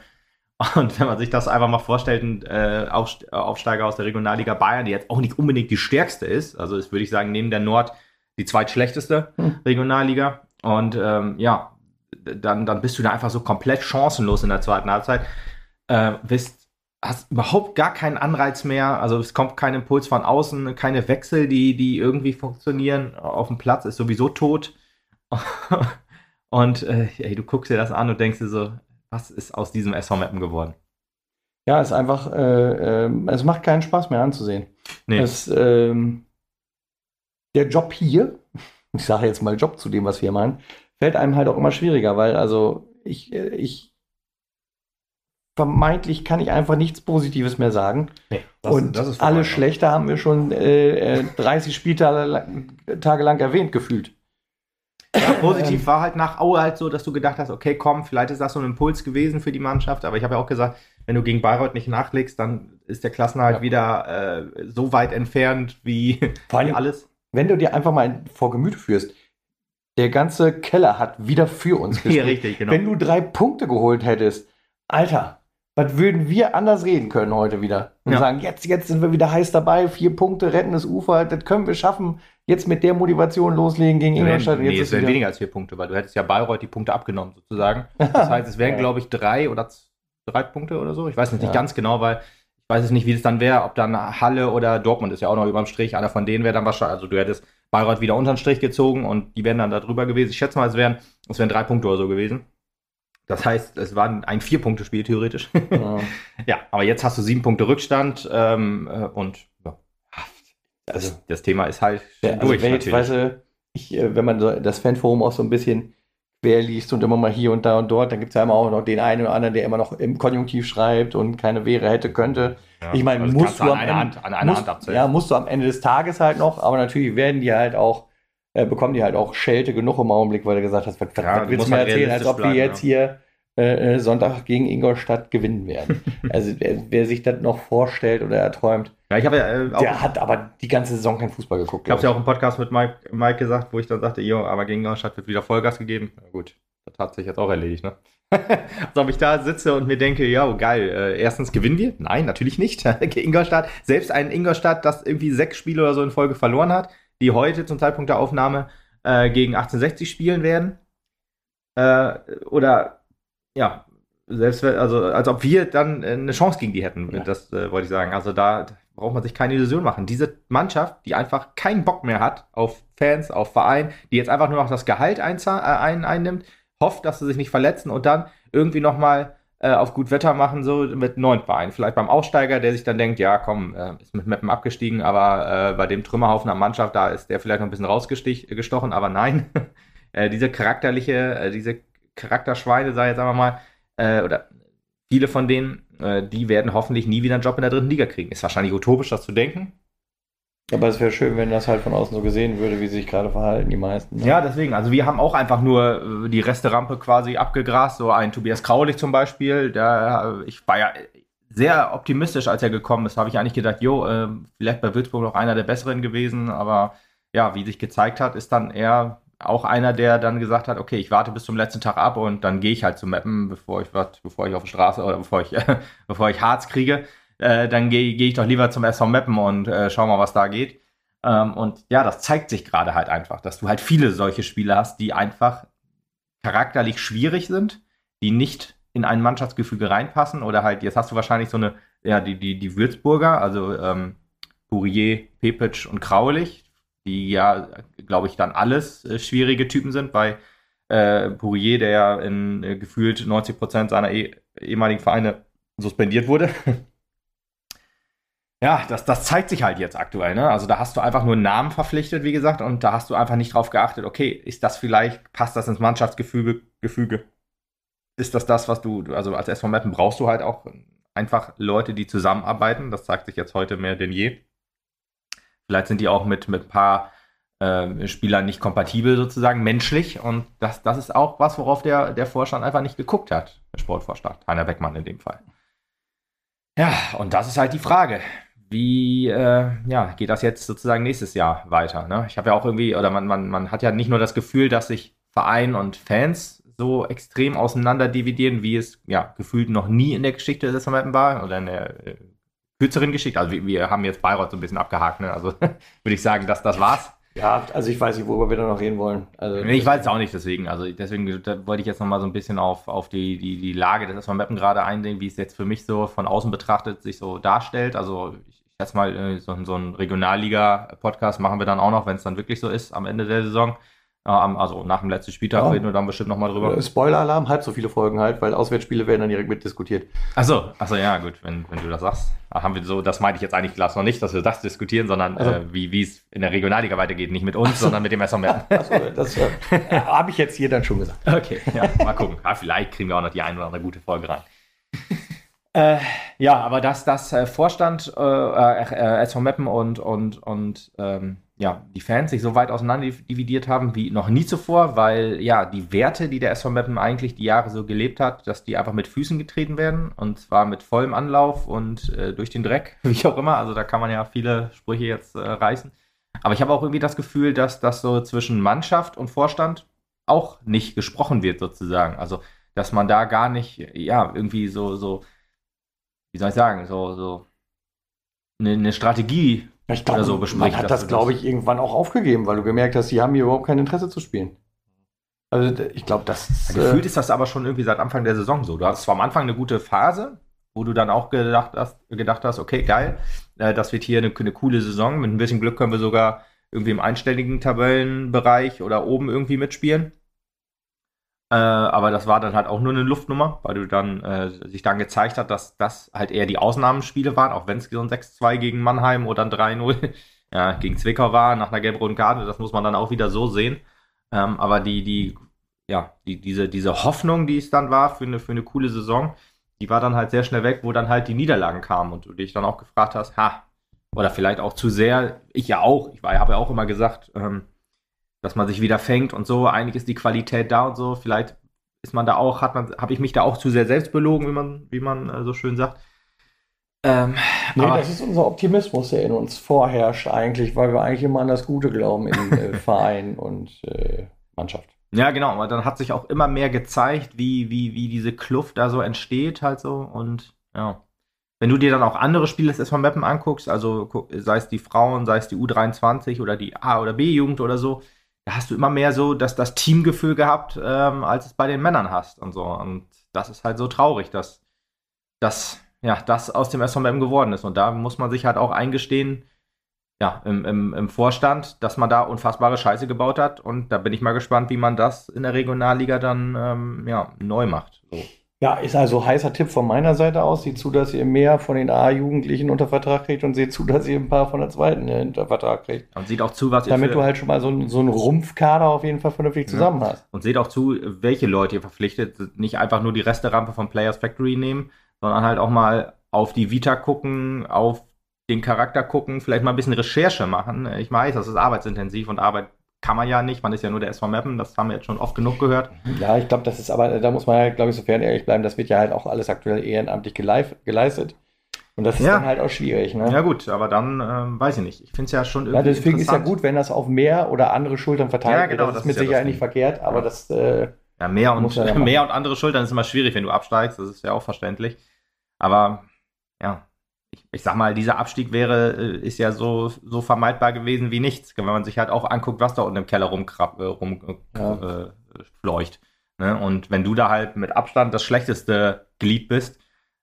*laughs* Und wenn man sich das einfach mal vorstellt, ein äh, Aufsteiger aus der Regionalliga Bayern, die jetzt auch nicht unbedingt die stärkste ist, also ist, würde ich sagen, neben der Nord die zweitschlechteste hm. Regionalliga. Und ähm, ja, dann, dann bist du da einfach so komplett chancenlos in der zweiten Halbzeit. Äh, bist, hast überhaupt gar keinen Anreiz mehr. Also es kommt kein Impuls von außen, keine Wechsel, die, die irgendwie funktionieren. Auf dem Platz ist sowieso tot. *laughs* und äh, ey, du guckst dir das an und denkst dir so, was ist aus diesem SV Mappen geworden? Ja, es ist einfach, äh, äh, es macht keinen Spaß mehr anzusehen. Nee. Es, ähm, der Job hier, *laughs* ich sage jetzt mal Job zu dem, was wir meinen, fällt einem halt auch immer schwieriger, weil also ich, äh, ich vermeintlich kann ich einfach nichts Positives mehr sagen. Nee, das, und das alle Schlechte haben wir schon äh, 30 äh, Spieltage Tage lang erwähnt gefühlt. Ja, positiv war halt nach Aue halt so, dass du gedacht hast, okay, komm, vielleicht ist das so ein Impuls gewesen für die Mannschaft, aber ich habe ja auch gesagt, wenn du gegen Bayreuth nicht nachlegst, dann ist der Klassenhalt ja. wieder äh, so weit entfernt wie, Vor allem, wie alles. Wenn du dir einfach mal vor Gemüte führst, der ganze Keller hat wieder für uns *laughs* gespielt. Ja, richtig, genau. Wenn du drei Punkte geholt hättest, Alter, was würden wir anders reden können heute wieder? Und ja. sagen, jetzt, jetzt sind wir wieder heiß dabei, vier Punkte, retten das Ufer, das können wir schaffen. Jetzt mit der Motivation loslegen gegen Ingolstadt. Nee, es wären weniger als vier Punkte, weil du hättest ja Bayreuth die Punkte abgenommen, sozusagen. *laughs* Das heißt, es wären, glaube ich, drei oder drei Punkte oder so. Ich weiß nicht, ja. nicht ganz genau, weil ich weiß es nicht, wie das dann wäre, ob dann Halle oder Dortmund ist ja auch noch über dem Strich. Einer von denen wäre dann wahrscheinlich, also du hättest Bayreuth wieder unter den Strich gezogen und die wären dann da drüber gewesen. Ich schätze mal, es wären, es wären drei Punkte oder so gewesen. Das heißt, es war ein Vier-Punkte-Spiel theoretisch. Ja. *laughs* ja. aber jetzt hast du sieben Punkte Rückstand ähm, äh, und ja, also, das Thema ist halt ja, also durch. Jetzt, weißt du, ich, äh, wenn man so das Fanforum auch so ein bisschen quer liest und immer mal hier und da und dort, dann gibt es ja immer auch noch den einen oder anderen, der immer noch im Konjunktiv schreibt und keine wäre, hätte, könnte. Ja, ich meine, also musst du am Ende, Hand, an einer musst, Hand Ja, musst du am Ende des Tages halt noch, aber natürlich werden die halt auch äh, bekommen die halt auch Schelte genug im Augenblick, weil du gesagt hast, was, ja, was willst du mir erzählen, als ob bleiben, wir jetzt ja. hier äh, äh, Sonntag gegen Ingolstadt gewinnen werden. *laughs* also wer, wer, sich das noch vorstellt oder erträumt, ja, ich habe ja, äh, der hat aber die ganze Saison kein Fußball geguckt. Ich habe es ja auch im Podcast mit Mike, Mike gesagt, wo ich dann sagte, jo, aber gegen Ingolstadt wird wieder Vollgas gegeben. Na gut, das hat sich jetzt auch erledigt, ne? *laughs* Als ob ich da sitze und mir denke, ja, geil, äh, erstens gewinnen wir? Nein, natürlich nicht. *laughs* Ingolstadt, selbst ein Ingolstadt, das irgendwie sechs Spiele oder so in Folge verloren hat, die heute zum Zeitpunkt der Aufnahme äh, gegen 1860 spielen werden. Äh, oder ja, selbst also als ob wir dann äh, eine Chance gegen die hätten, ja. das äh, wollte ich sagen. Also da braucht man sich keine Illusion machen. Diese Mannschaft, die einfach keinen Bock mehr hat auf Fans, auf Verein, die jetzt einfach nur noch das Gehalt äh, ein, einnimmt, hofft, dass sie sich nicht verletzen und dann irgendwie nochmal äh, auf gut Wetter machen, so mit neun Beinen. Vielleicht beim Aussteiger, der sich dann denkt, ja, komm, äh, ist mit Meppen abgestiegen, aber äh, bei dem Trümmerhaufen an Mannschaft, da ist der vielleicht noch ein bisschen rausgestochen, aber nein. *laughs* äh, diese charakterliche, äh, diese Charakterschweine, ich jetzt einfach mal, äh, oder viele von denen, äh, die werden hoffentlich nie wieder einen Job in der dritten Liga kriegen. Ist wahrscheinlich utopisch, das zu denken. Aber es wäre schön, wenn das halt von außen so gesehen würde, wie sie sich gerade verhalten, die meisten. Ne? Ja, deswegen. Also wir haben auch einfach nur äh, die Resterampe quasi abgegrast. So ein Tobias Kraulich zum Beispiel. Der, ich war ja sehr optimistisch, als er gekommen ist. Habe ich eigentlich gedacht, jo, äh, vielleicht bei Würzburg noch einer der Besseren gewesen. Aber ja, wie sich gezeigt hat, ist dann eher auch einer, der dann gesagt hat, okay, ich warte bis zum letzten Tag ab und dann gehe ich halt zum Mappen, bevor ich bevor ich auf die Straße oder bevor ich, *laughs* bevor ich Harz kriege äh, dann gehe geh ich doch lieber zum SV Meppen und äh, schau mal, was da geht. Ähm, und ja, das zeigt sich gerade halt einfach, dass du halt viele solche Spiele hast, die einfach charakterlich schwierig sind, die nicht in ein Mannschaftsgefüge reinpassen oder halt, jetzt hast du wahrscheinlich so eine, ja, die, die, die Würzburger, also ähm, Bourier, Pepic und Kraulich, die ja, glaube ich, dann alles äh, schwierige Typen sind. Bei äh, Bourier, der ja in äh, gefühlt 90 Prozent seiner eh ehemaligen Vereine suspendiert wurde. *laughs* Ja, das, das zeigt sich halt jetzt aktuell. Ne? Also da hast du einfach nur einen Namen verpflichtet, wie gesagt, und da hast du einfach nicht drauf geachtet, okay, ist das vielleicht, passt das ins Mannschaftsgefüge? Gefüge? ist das das, was du, also als SV Meppen brauchst du halt auch einfach Leute, die zusammenarbeiten. Das zeigt sich jetzt heute mehr denn je. Vielleicht sind die auch mit, mit ein paar äh, Spielern nicht kompatibel sozusagen, menschlich. Und das, das ist auch was, worauf der, der Vorstand einfach nicht geguckt hat, der Sportvorstand, Heiner Beckmann in dem Fall. Ja, und das ist halt die Frage. Wie äh, ja, geht das jetzt sozusagen nächstes Jahr weiter? Ne? Ich habe ja auch irgendwie, oder man, man, man hat ja nicht nur das Gefühl, dass sich Verein und Fans so extrem auseinander dividieren, wie es ja gefühlt noch nie in der Geschichte des Vermeiden war oder in der äh, kürzeren Geschichte. Also wir, wir, haben jetzt Bayreuth so ein bisschen abgehakt, ne? Also *laughs* würde ich sagen, dass das war's. Ja, also ich weiß nicht, worüber wir da noch reden wollen. Also, ich weiß es auch nicht, deswegen. Also deswegen wollte ich jetzt noch mal so ein bisschen auf, auf die, die, die Lage des SV Mappen gerade eingehen, wie es jetzt für mich so von außen betrachtet sich so darstellt. Also ich schätze mal, äh, so, so ein Regionalliga-Podcast machen wir dann auch noch, wenn es dann wirklich so ist am Ende der Saison. Also nach dem letzten Spieltag ja. reden wir dann bestimmt nochmal drüber. Äh, Spoiler-Alarm, halb so viele Folgen halt, weil Auswärtsspiele werden dann direkt mitdiskutiert. Achso, achso, ja, gut, wenn, wenn du das sagst. Haben wir so, das meinte ich jetzt eigentlich Glas noch nicht, dass wir das diskutieren, sondern also. äh, wie es in der Regionalliga weitergeht. Nicht mit uns, so. sondern mit dem SMR. *laughs* Achso, das äh, habe ich jetzt hier dann schon gesagt. Okay, ja, mal gucken. Ja, vielleicht kriegen wir auch noch die eine oder andere gute Folge rein. Äh, ja, aber dass das äh, Vorstand äh, äh, SV Meppen und, und, und ähm, ja, die Fans sich so weit auseinander dividiert haben wie noch nie zuvor, weil ja, die Werte, die der SV Meppen eigentlich die Jahre so gelebt hat, dass die einfach mit Füßen getreten werden und zwar mit vollem Anlauf und äh, durch den Dreck, *laughs* wie auch immer. Also da kann man ja viele Sprüche jetzt äh, reißen. Aber ich habe auch irgendwie das Gefühl, dass das so zwischen Mannschaft und Vorstand auch nicht gesprochen wird, sozusagen. Also, dass man da gar nicht, ja, irgendwie so, so, wie soll ich sagen, so, so eine, eine Strategie ich glaube, so bespricht. Man hat das, glaube ich, irgendwann auch aufgegeben, weil du gemerkt hast, die haben hier überhaupt kein Interesse zu spielen. Also ich glaube, das ist, ja, Gefühlt äh, ist das aber schon irgendwie seit Anfang der Saison so. Du hattest zwar am Anfang eine gute Phase, wo du dann auch gedacht hast, gedacht hast okay, geil, äh, das wird hier eine, eine, coole Saison. Mit ein bisschen Glück können wir sogar irgendwie im einstelligen Tabellenbereich oder oben irgendwie mitspielen. Äh, aber das war dann halt auch nur eine Luftnummer, weil du dann äh, sich dann gezeigt hat, dass das halt eher die Ausnahmespiele waren, auch wenn es so ein 6-2 gegen Mannheim oder ein 3-0 *laughs* ja, gegen Zwickau war, nach einer gelb-roten Karte, das muss man dann auch wieder so sehen. Ähm, aber die, die, ja, die, diese, diese Hoffnung, die es dann war für eine, für eine coole Saison, die war dann halt sehr schnell weg, wo dann halt die Niederlagen kamen und du dich dann auch gefragt hast, ha, oder vielleicht auch zu sehr, ich ja auch, ich habe ja auch immer gesagt, ähm, dass man sich wieder fängt und so. Eigentlich ist die Qualität da und so. Vielleicht ist man da auch, hat man, habe ich mich da auch zu sehr selbst belogen, wie man, wie man äh, so schön sagt. Ähm, nee, das ist unser Optimismus, der in uns vorherrscht eigentlich, weil wir eigentlich immer an das Gute glauben in äh, *laughs* Verein und äh, Mannschaft. Ja, genau, aber dann hat sich auch immer mehr gezeigt, wie, wie, wie diese Kluft da so entsteht, halt so. Und ja. Wenn du dir dann auch andere Spiele des SV Meppen anguckst, also sei es die Frauen, sei es die U23 oder die A- oder B-Jugend oder so, da hast du immer mehr so dass das Teamgefühl gehabt, ähm, als es bei den Männern hast und so. Und das ist halt so traurig, dass, dass ja, das aus dem SVM geworden ist. Und da muss man sich halt auch eingestehen, ja, im, im, im Vorstand, dass man da unfassbare Scheiße gebaut hat. Und da bin ich mal gespannt, wie man das in der Regionalliga dann ähm, ja, neu macht. So. Ja, ist also heißer Tipp von meiner Seite aus. Seht zu, dass ihr mehr von den A-Jugendlichen unter Vertrag kriegt und seht zu, dass ihr ein paar von der zweiten unter Vertrag kriegt. Und seht auch zu, was ihr Damit du halt schon mal so, ein, so einen Rumpfkader auf jeden Fall vernünftig ja. zusammen hast. Und seht auch zu, welche Leute ihr verpflichtet. Nicht einfach nur die Resterampe von Players Factory nehmen, sondern halt auch mal auf die Vita gucken, auf den Charakter gucken, vielleicht mal ein bisschen Recherche machen. Ich weiß, das ist arbeitsintensiv und Arbeit kann man ja nicht, man ist ja nur der SV Mappen, das haben wir jetzt schon oft genug gehört. Ja, ich glaube, das ist aber, da muss man halt, glaube ich, sofern ehrlich bleiben, das wird ja halt auch alles aktuell ehrenamtlich geleistet. Und das ist ja. dann halt auch schwierig. Ne? Ja, gut, aber dann ähm, weiß ich nicht. Ich finde es ja schon irgendwie. Ja, deswegen ist ja gut, wenn das auf mehr oder andere Schultern verteilt ja, genau, wird. Das, das ist mit ist Sicherheit ja nicht verkehrt, aber ja. das. Äh, ja, mehr und, *laughs* mehr und andere Schultern ist immer schwierig, wenn du absteigst, das ist ja auch verständlich. Aber ja, ich, ich sag mal, dieser Abstieg wäre, äh, ist ja so, so vermeidbar gewesen wie nichts, wenn man sich halt auch anguckt, was da unten im Keller rumfleucht. Rum, äh, ja. äh, ne? Und wenn du da halt mit Abstand das schlechteste Glied bist,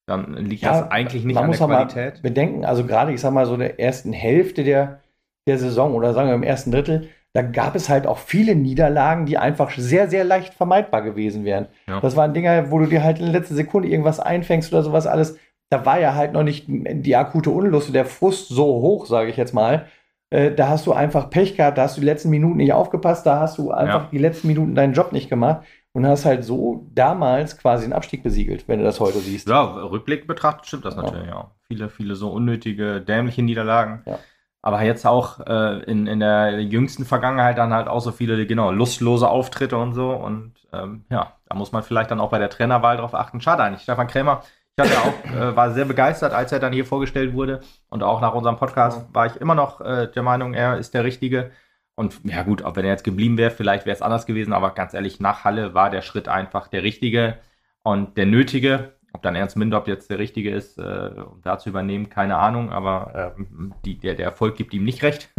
dann liegt ja, das eigentlich nicht an der Qualität. Mal bedenken, also gerade, ich sag mal, so in der ersten Hälfte der, der Saison oder sagen wir im ersten Drittel, da gab es halt auch viele Niederlagen, die einfach sehr, sehr leicht vermeidbar gewesen wären. Ja. Das waren Dinger, wo du dir halt in der letzten Sekunde irgendwas einfängst oder sowas alles da war ja halt noch nicht die akute Unlust, der Frust so hoch, sage ich jetzt mal. Äh, da hast du einfach Pech gehabt, da hast du die letzten Minuten nicht aufgepasst, da hast du einfach ja. die letzten Minuten deinen Job nicht gemacht. und hast halt so damals quasi einen Abstieg besiegelt, wenn du das heute siehst. Ja, Rückblick betrachtet stimmt das ja. natürlich, ja. Viele, viele so unnötige, dämliche Niederlagen. Ja. Aber jetzt auch äh, in, in der jüngsten Vergangenheit dann halt auch so viele, genau, lustlose Auftritte und so. Und ähm, ja, da muss man vielleicht dann auch bei der Trainerwahl drauf achten. Schade eigentlich. Stefan Krämer, ich hatte auch, äh, war sehr begeistert, als er dann hier vorgestellt wurde. Und auch nach unserem Podcast war ich immer noch äh, der Meinung, er ist der Richtige. Und ja gut, auch wenn er jetzt geblieben wäre, vielleicht wäre es anders gewesen, aber ganz ehrlich, nach Halle war der Schritt einfach der richtige und der nötige. Ob dann Ernst Mindorp jetzt der richtige ist, äh, um da zu übernehmen, keine Ahnung, aber äh, die, der, der Erfolg gibt ihm nicht recht.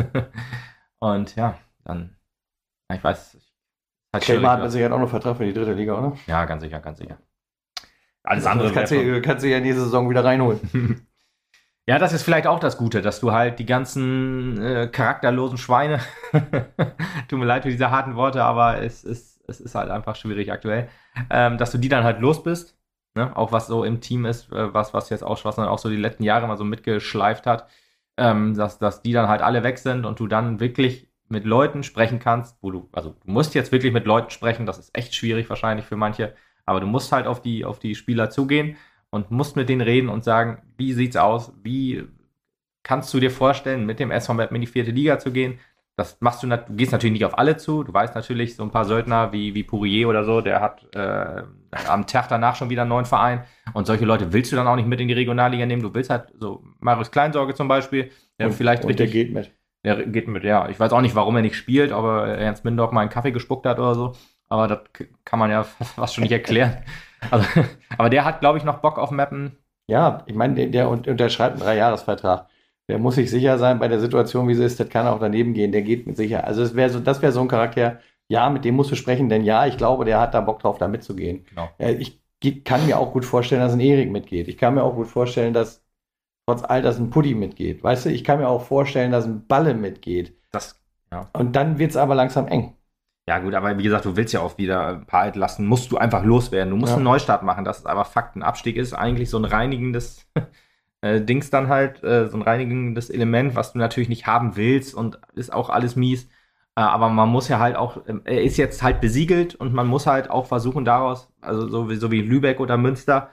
*laughs* und ja, dann, ich weiß. Halt Krämer hat sich ja auch noch Vertrag für die dritte Liga, oder? Ja, ganz sicher, ganz sicher. Alles andere kannst du, kannst du ja nächste Saison wieder reinholen. *laughs* Ja, das ist vielleicht auch das Gute, dass du halt die ganzen äh, charakterlosen Schweine, *laughs* tut mir leid für diese harten Worte, aber es ist, es ist halt einfach schwierig aktuell, ähm, dass du die dann halt los bist. Ne? Auch was so im Team ist, äh, was, was jetzt auch, was dann auch so die letzten Jahre mal so mitgeschleift hat, ähm, dass, dass die dann halt alle weg sind und du dann wirklich mit Leuten sprechen kannst, wo du, also du musst jetzt wirklich mit Leuten sprechen, das ist echt schwierig wahrscheinlich für manche, aber du musst halt auf die, auf die Spieler zugehen und musst mit denen reden und sagen, wie sieht's aus? Wie kannst du dir vorstellen, mit dem SV Map in die vierte Liga zu gehen? Das machst du, du gehst natürlich nicht auf alle zu. Du weißt natürlich, so ein paar Söldner wie, wie Pourier oder so, der hat äh, am Tag danach schon wieder einen neuen Verein. Und solche Leute willst du dann auch nicht mit in die Regionalliga nehmen. Du willst halt so Marius Kleinsorge zum Beispiel, der und, vielleicht und richtig, der geht mit. Der geht mit, ja. Ich weiß auch nicht, warum er nicht spielt, ob er Ernst Mindorf mal einen Kaffee gespuckt hat oder so. Aber das kann man ja *laughs* fast schon nicht erklären. Also, *laughs* aber der hat, glaube ich, noch Bock auf Mappen. Ja, ich meine, der, der unterschreibt einen Dreijahresvertrag. Der muss sich sicher sein bei der Situation, wie sie ist. Das kann auch daneben gehen. Der geht mit sicher. Also das wäre so, das wäre so ein Charakter. Ja, mit dem musst du sprechen, denn ja, ich glaube, der hat da Bock drauf, da mitzugehen. Genau. Äh, ich kann mir auch gut vorstellen, dass ein Erik mitgeht. Ich kann mir auch gut vorstellen, dass trotz all das ein Puddy mitgeht. Weißt du, ich kann mir auch vorstellen, dass ein Balle mitgeht. Das, ja. Und dann wird es aber langsam eng. Ja, gut, aber wie gesagt, du willst ja auch wieder ein paar altlasten, musst du einfach loswerden. Du musst ja. einen Neustart machen, das ist aber Fakt. Ein Abstieg ist eigentlich so ein reinigendes *laughs* äh, Dings dann halt, äh, so ein reinigendes Element, was du natürlich nicht haben willst und ist auch alles mies. Äh, aber man muss ja halt auch, ähm, er ist jetzt halt besiegelt und man muss halt auch versuchen daraus, also so wie, so wie Lübeck oder Münster,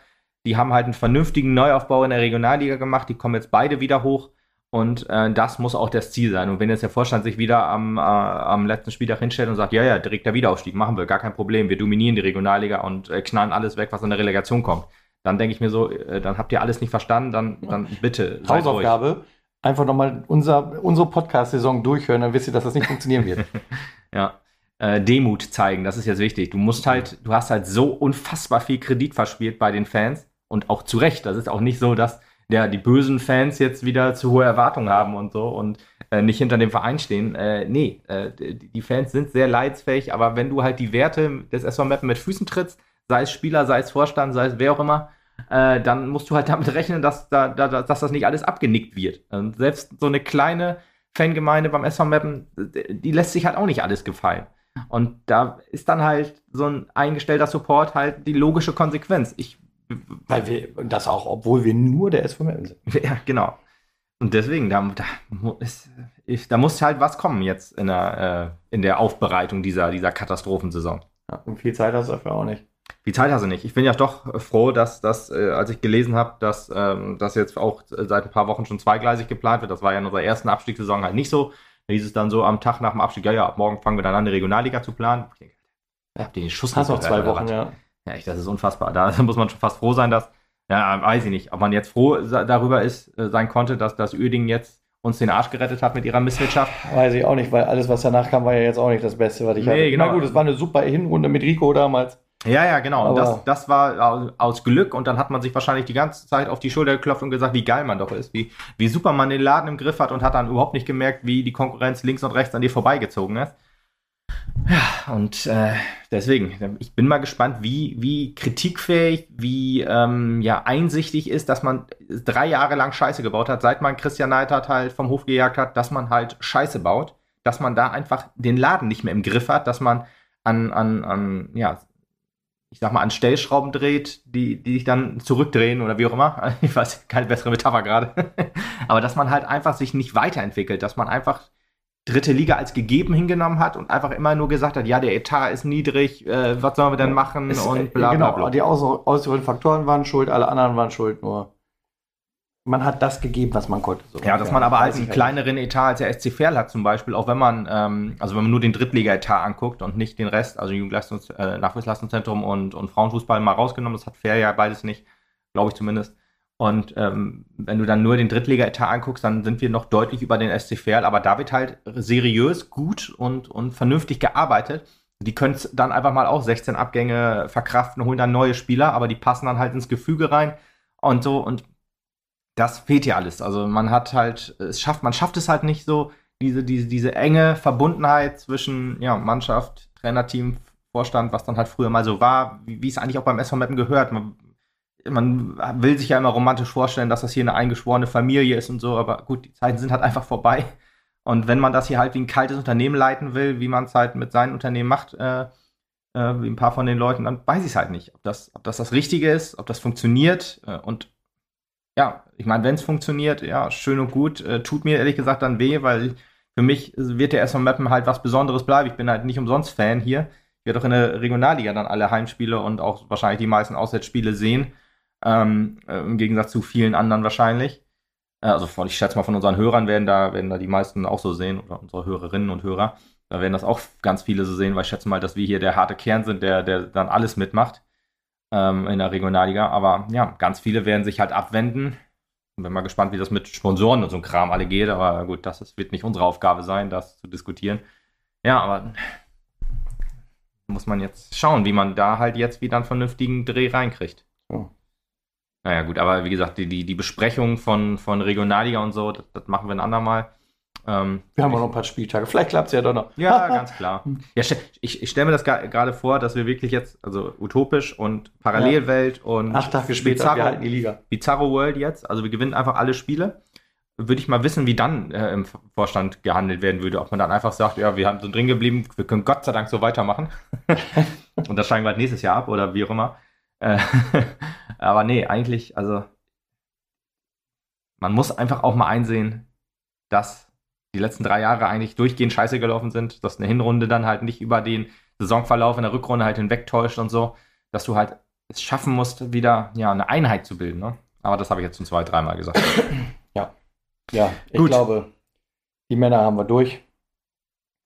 die haben halt einen vernünftigen Neuaufbau in der Regionalliga gemacht, die kommen jetzt beide wieder hoch und äh, das muss auch das Ziel sein. Und wenn jetzt der Vorstand sich wieder am, äh, am letzten Spieltag hinstellt und sagt, ja, ja, direkter Wiederaufstieg, machen wir, gar kein Problem, wir dominieren die Regionalliga und äh, knallen alles weg, was in der Relegation kommt, dann denke ich mir so, äh, dann habt ihr alles nicht verstanden, dann, dann bitte. Hausaufgabe, einfach nochmal unser, unsere Podcast-Saison durchhören, dann wisst ihr, dass das nicht funktionieren wird. *laughs* ja. Äh, Demut zeigen, das ist jetzt wichtig. Du musst halt, du hast halt so unfassbar viel Kredit verspielt bei den Fans und auch zu Recht. Das ist auch nicht so, dass ja, die bösen Fans jetzt wieder zu hohe Erwartungen haben und so und äh, nicht hinter dem Verein stehen. Äh, nee, äh, die Fans sind sehr leidensfähig, aber wenn du halt die Werte des SV Meppen mit Füßen trittst, sei es Spieler, sei es Vorstand, sei es wer auch immer, äh, dann musst du halt damit rechnen, dass, da, da, dass das nicht alles abgenickt wird. Und selbst so eine kleine Fangemeinde beim SV Meppen, die lässt sich halt auch nicht alles gefallen. Und da ist dann halt so ein eingestellter Support halt die logische Konsequenz. Ich weil wir, das auch, obwohl wir nur der SV Meppen sind. Ja, genau. Und deswegen, da, da, ist, ich, da muss halt was kommen jetzt in der, äh, in der Aufbereitung dieser, dieser Katastrophensaison. Ja, und viel Zeit hast du dafür auch nicht. Viel Zeit hast du nicht. Ich bin ja doch froh, dass, dass äh, als ich gelesen habe, dass ähm, das jetzt auch seit ein paar Wochen schon zweigleisig geplant wird. Das war ja in unserer ersten Abstiegssaison halt nicht so. Da hieß es dann so am Tag nach dem Abstieg, ja, ja, ab morgen fangen wir dann an, die Regionalliga zu planen. Ich denke, habt ihr den Schuss Hast noch zwei Wochen, ja. Ja, echt, das ist unfassbar. Da *laughs* muss man schon fast froh sein, dass, ja, weiß ich nicht, ob man jetzt froh darüber ist, äh, sein konnte, dass das Öding jetzt uns den Arsch gerettet hat mit ihrer Misswirtschaft. Weiß ich auch nicht, weil alles, was danach kam, war ja jetzt auch nicht das Beste, was ich nee, hatte. Genau. Na gut, es war eine super Hinrunde mit Rico damals. Ja, ja, genau. Und das, das war aus Glück und dann hat man sich wahrscheinlich die ganze Zeit auf die Schulter geklopft und gesagt, wie geil man doch ist, wie, wie super man den Laden im Griff hat und hat dann überhaupt nicht gemerkt, wie die Konkurrenz links und rechts an dir vorbeigezogen ist. Ja, und äh, deswegen, ich bin mal gespannt, wie, wie kritikfähig, wie ähm, ja, einsichtig ist, dass man drei Jahre lang Scheiße gebaut hat, seit man Christian Neidhardt halt vom Hof gejagt hat, dass man halt Scheiße baut, dass man da einfach den Laden nicht mehr im Griff hat, dass man an, an, an ja, ich sag mal, an Stellschrauben dreht, die, die sich dann zurückdrehen oder wie auch immer. *laughs* Ich weiß, keine bessere Metapher gerade. *laughs* Aber dass man halt einfach sich nicht weiterentwickelt, dass man einfach dritte Liga als gegeben hingenommen hat und einfach immer nur gesagt hat, ja, der Etat ist niedrig, äh, was sollen wir denn machen Es- und äh, bla bla genau, bla. die aus- äußeren Faktoren waren schuld, alle anderen waren schuld, nur man hat das gegeben, was man konnte. So Ja, dass man aber halt einen kleineren Etat als der SC Verl hat zum Beispiel, auch wenn man, ähm, also wenn man nur den Drittliga-Etat anguckt und nicht den Rest, also Jugendleistungs-, äh, Nachwuchsleistungszentrum und, und Frauenfußball mal rausgenommen, das hat Fair ja beides nicht, glaube ich zumindest. Und ähm, wenn du dann nur den Drittliga-Etat anguckst, dann sind wir noch deutlich über den SC Verl, aber da wird halt seriös, gut und, und vernünftig gearbeitet. Die können dann einfach mal auch 16 Abgänge verkraften, holen dann neue Spieler, aber die passen dann halt ins Gefüge rein und so und das fehlt ja alles. Also man hat halt, es schafft, man schafft es halt nicht so, diese, diese, diese enge Verbundenheit zwischen ja, Mannschaft, Trainerteam, Vorstand, was dann halt früher mal so war, wie, wie es eigentlich auch beim SV Meppen gehört. Man, man will sich ja immer romantisch vorstellen, dass das hier eine eingeschworene Familie ist und so, aber gut, die Zeiten sind halt einfach vorbei. Und wenn man das hier halt wie ein kaltes Unternehmen leiten will, wie man es halt mit seinen Unternehmen macht, äh, äh, wie ein paar von den Leuten, dann weiß ich es halt nicht, ob das, ob das das Richtige ist, ob das funktioniert. Äh, und ja, ich meine, wenn es funktioniert, ja, schön und gut. Äh, tut mir ehrlich gesagt dann weh, weil für mich wird der SV Meppen halt was Besonderes bleiben. Ich bin halt nicht umsonst Fan hier. Ich werde auch in der Regionalliga dann alle Heimspiele und auch wahrscheinlich die meisten Auswärtsspiele sehen. Ähm, äh, Im Gegensatz zu vielen anderen wahrscheinlich. Äh, also von, ich schätze mal, von unseren Hörern werden da, werden da die meisten auch so sehen, oder unsere Hörerinnen und Hörer. Da werden das auch ganz viele so sehen, weil ich schätze mal, dass wir hier der harte Kern sind, der, der dann alles mitmacht ähm, in der Regionalliga. Aber ja, ganz viele werden sich halt abwenden. Bin mal gespannt, wie das mit Sponsoren und so ein Kram alle geht. Aber gut, das ist, wird nicht unsere Aufgabe sein, das zu diskutieren. Ja, aber muss man jetzt schauen, wie man da halt jetzt wieder einen vernünftigen Dreh reinkriegt. Ja. Naja, gut, aber wie gesagt, die, die, die Besprechung von, von Regionalliga und so, das, das machen wir ein andermal. Ähm, Wir haben auch noch ein paar Spieltage. Vielleicht klappt es ja doch noch. ja, ganz klar. *laughs* Ja, ich, ich stelle mir das gerade vor, dass wir wirklich jetzt, also utopisch und Parallelwelt und Acht Tage später, Bizarro, wir halten die Liga. Bizarro World jetzt, also wir gewinnen einfach alle Spiele. Würde ich mal wissen, wie dann äh, im Vorstand gehandelt werden würde. Ob man dann einfach sagt, ja, wir haben so drin geblieben, wir können Gott sei Dank so weitermachen. *laughs* und das steigen wir halt nächstes Jahr ab oder wie auch immer. Äh, *laughs* aber nee, eigentlich, also man muss einfach auch mal einsehen, dass die letzten drei Jahre eigentlich durchgehend scheiße gelaufen sind, dass eine Hinrunde dann halt nicht über den Saisonverlauf in der Rückrunde halt hinwegtäuscht und so, dass du halt es schaffen musst, wieder ja, eine Einheit zu bilden. Ne? Aber das habe ich jetzt schon zwei, dreimal gesagt. Ja, ich Gut. glaube, die Männer haben wir durch.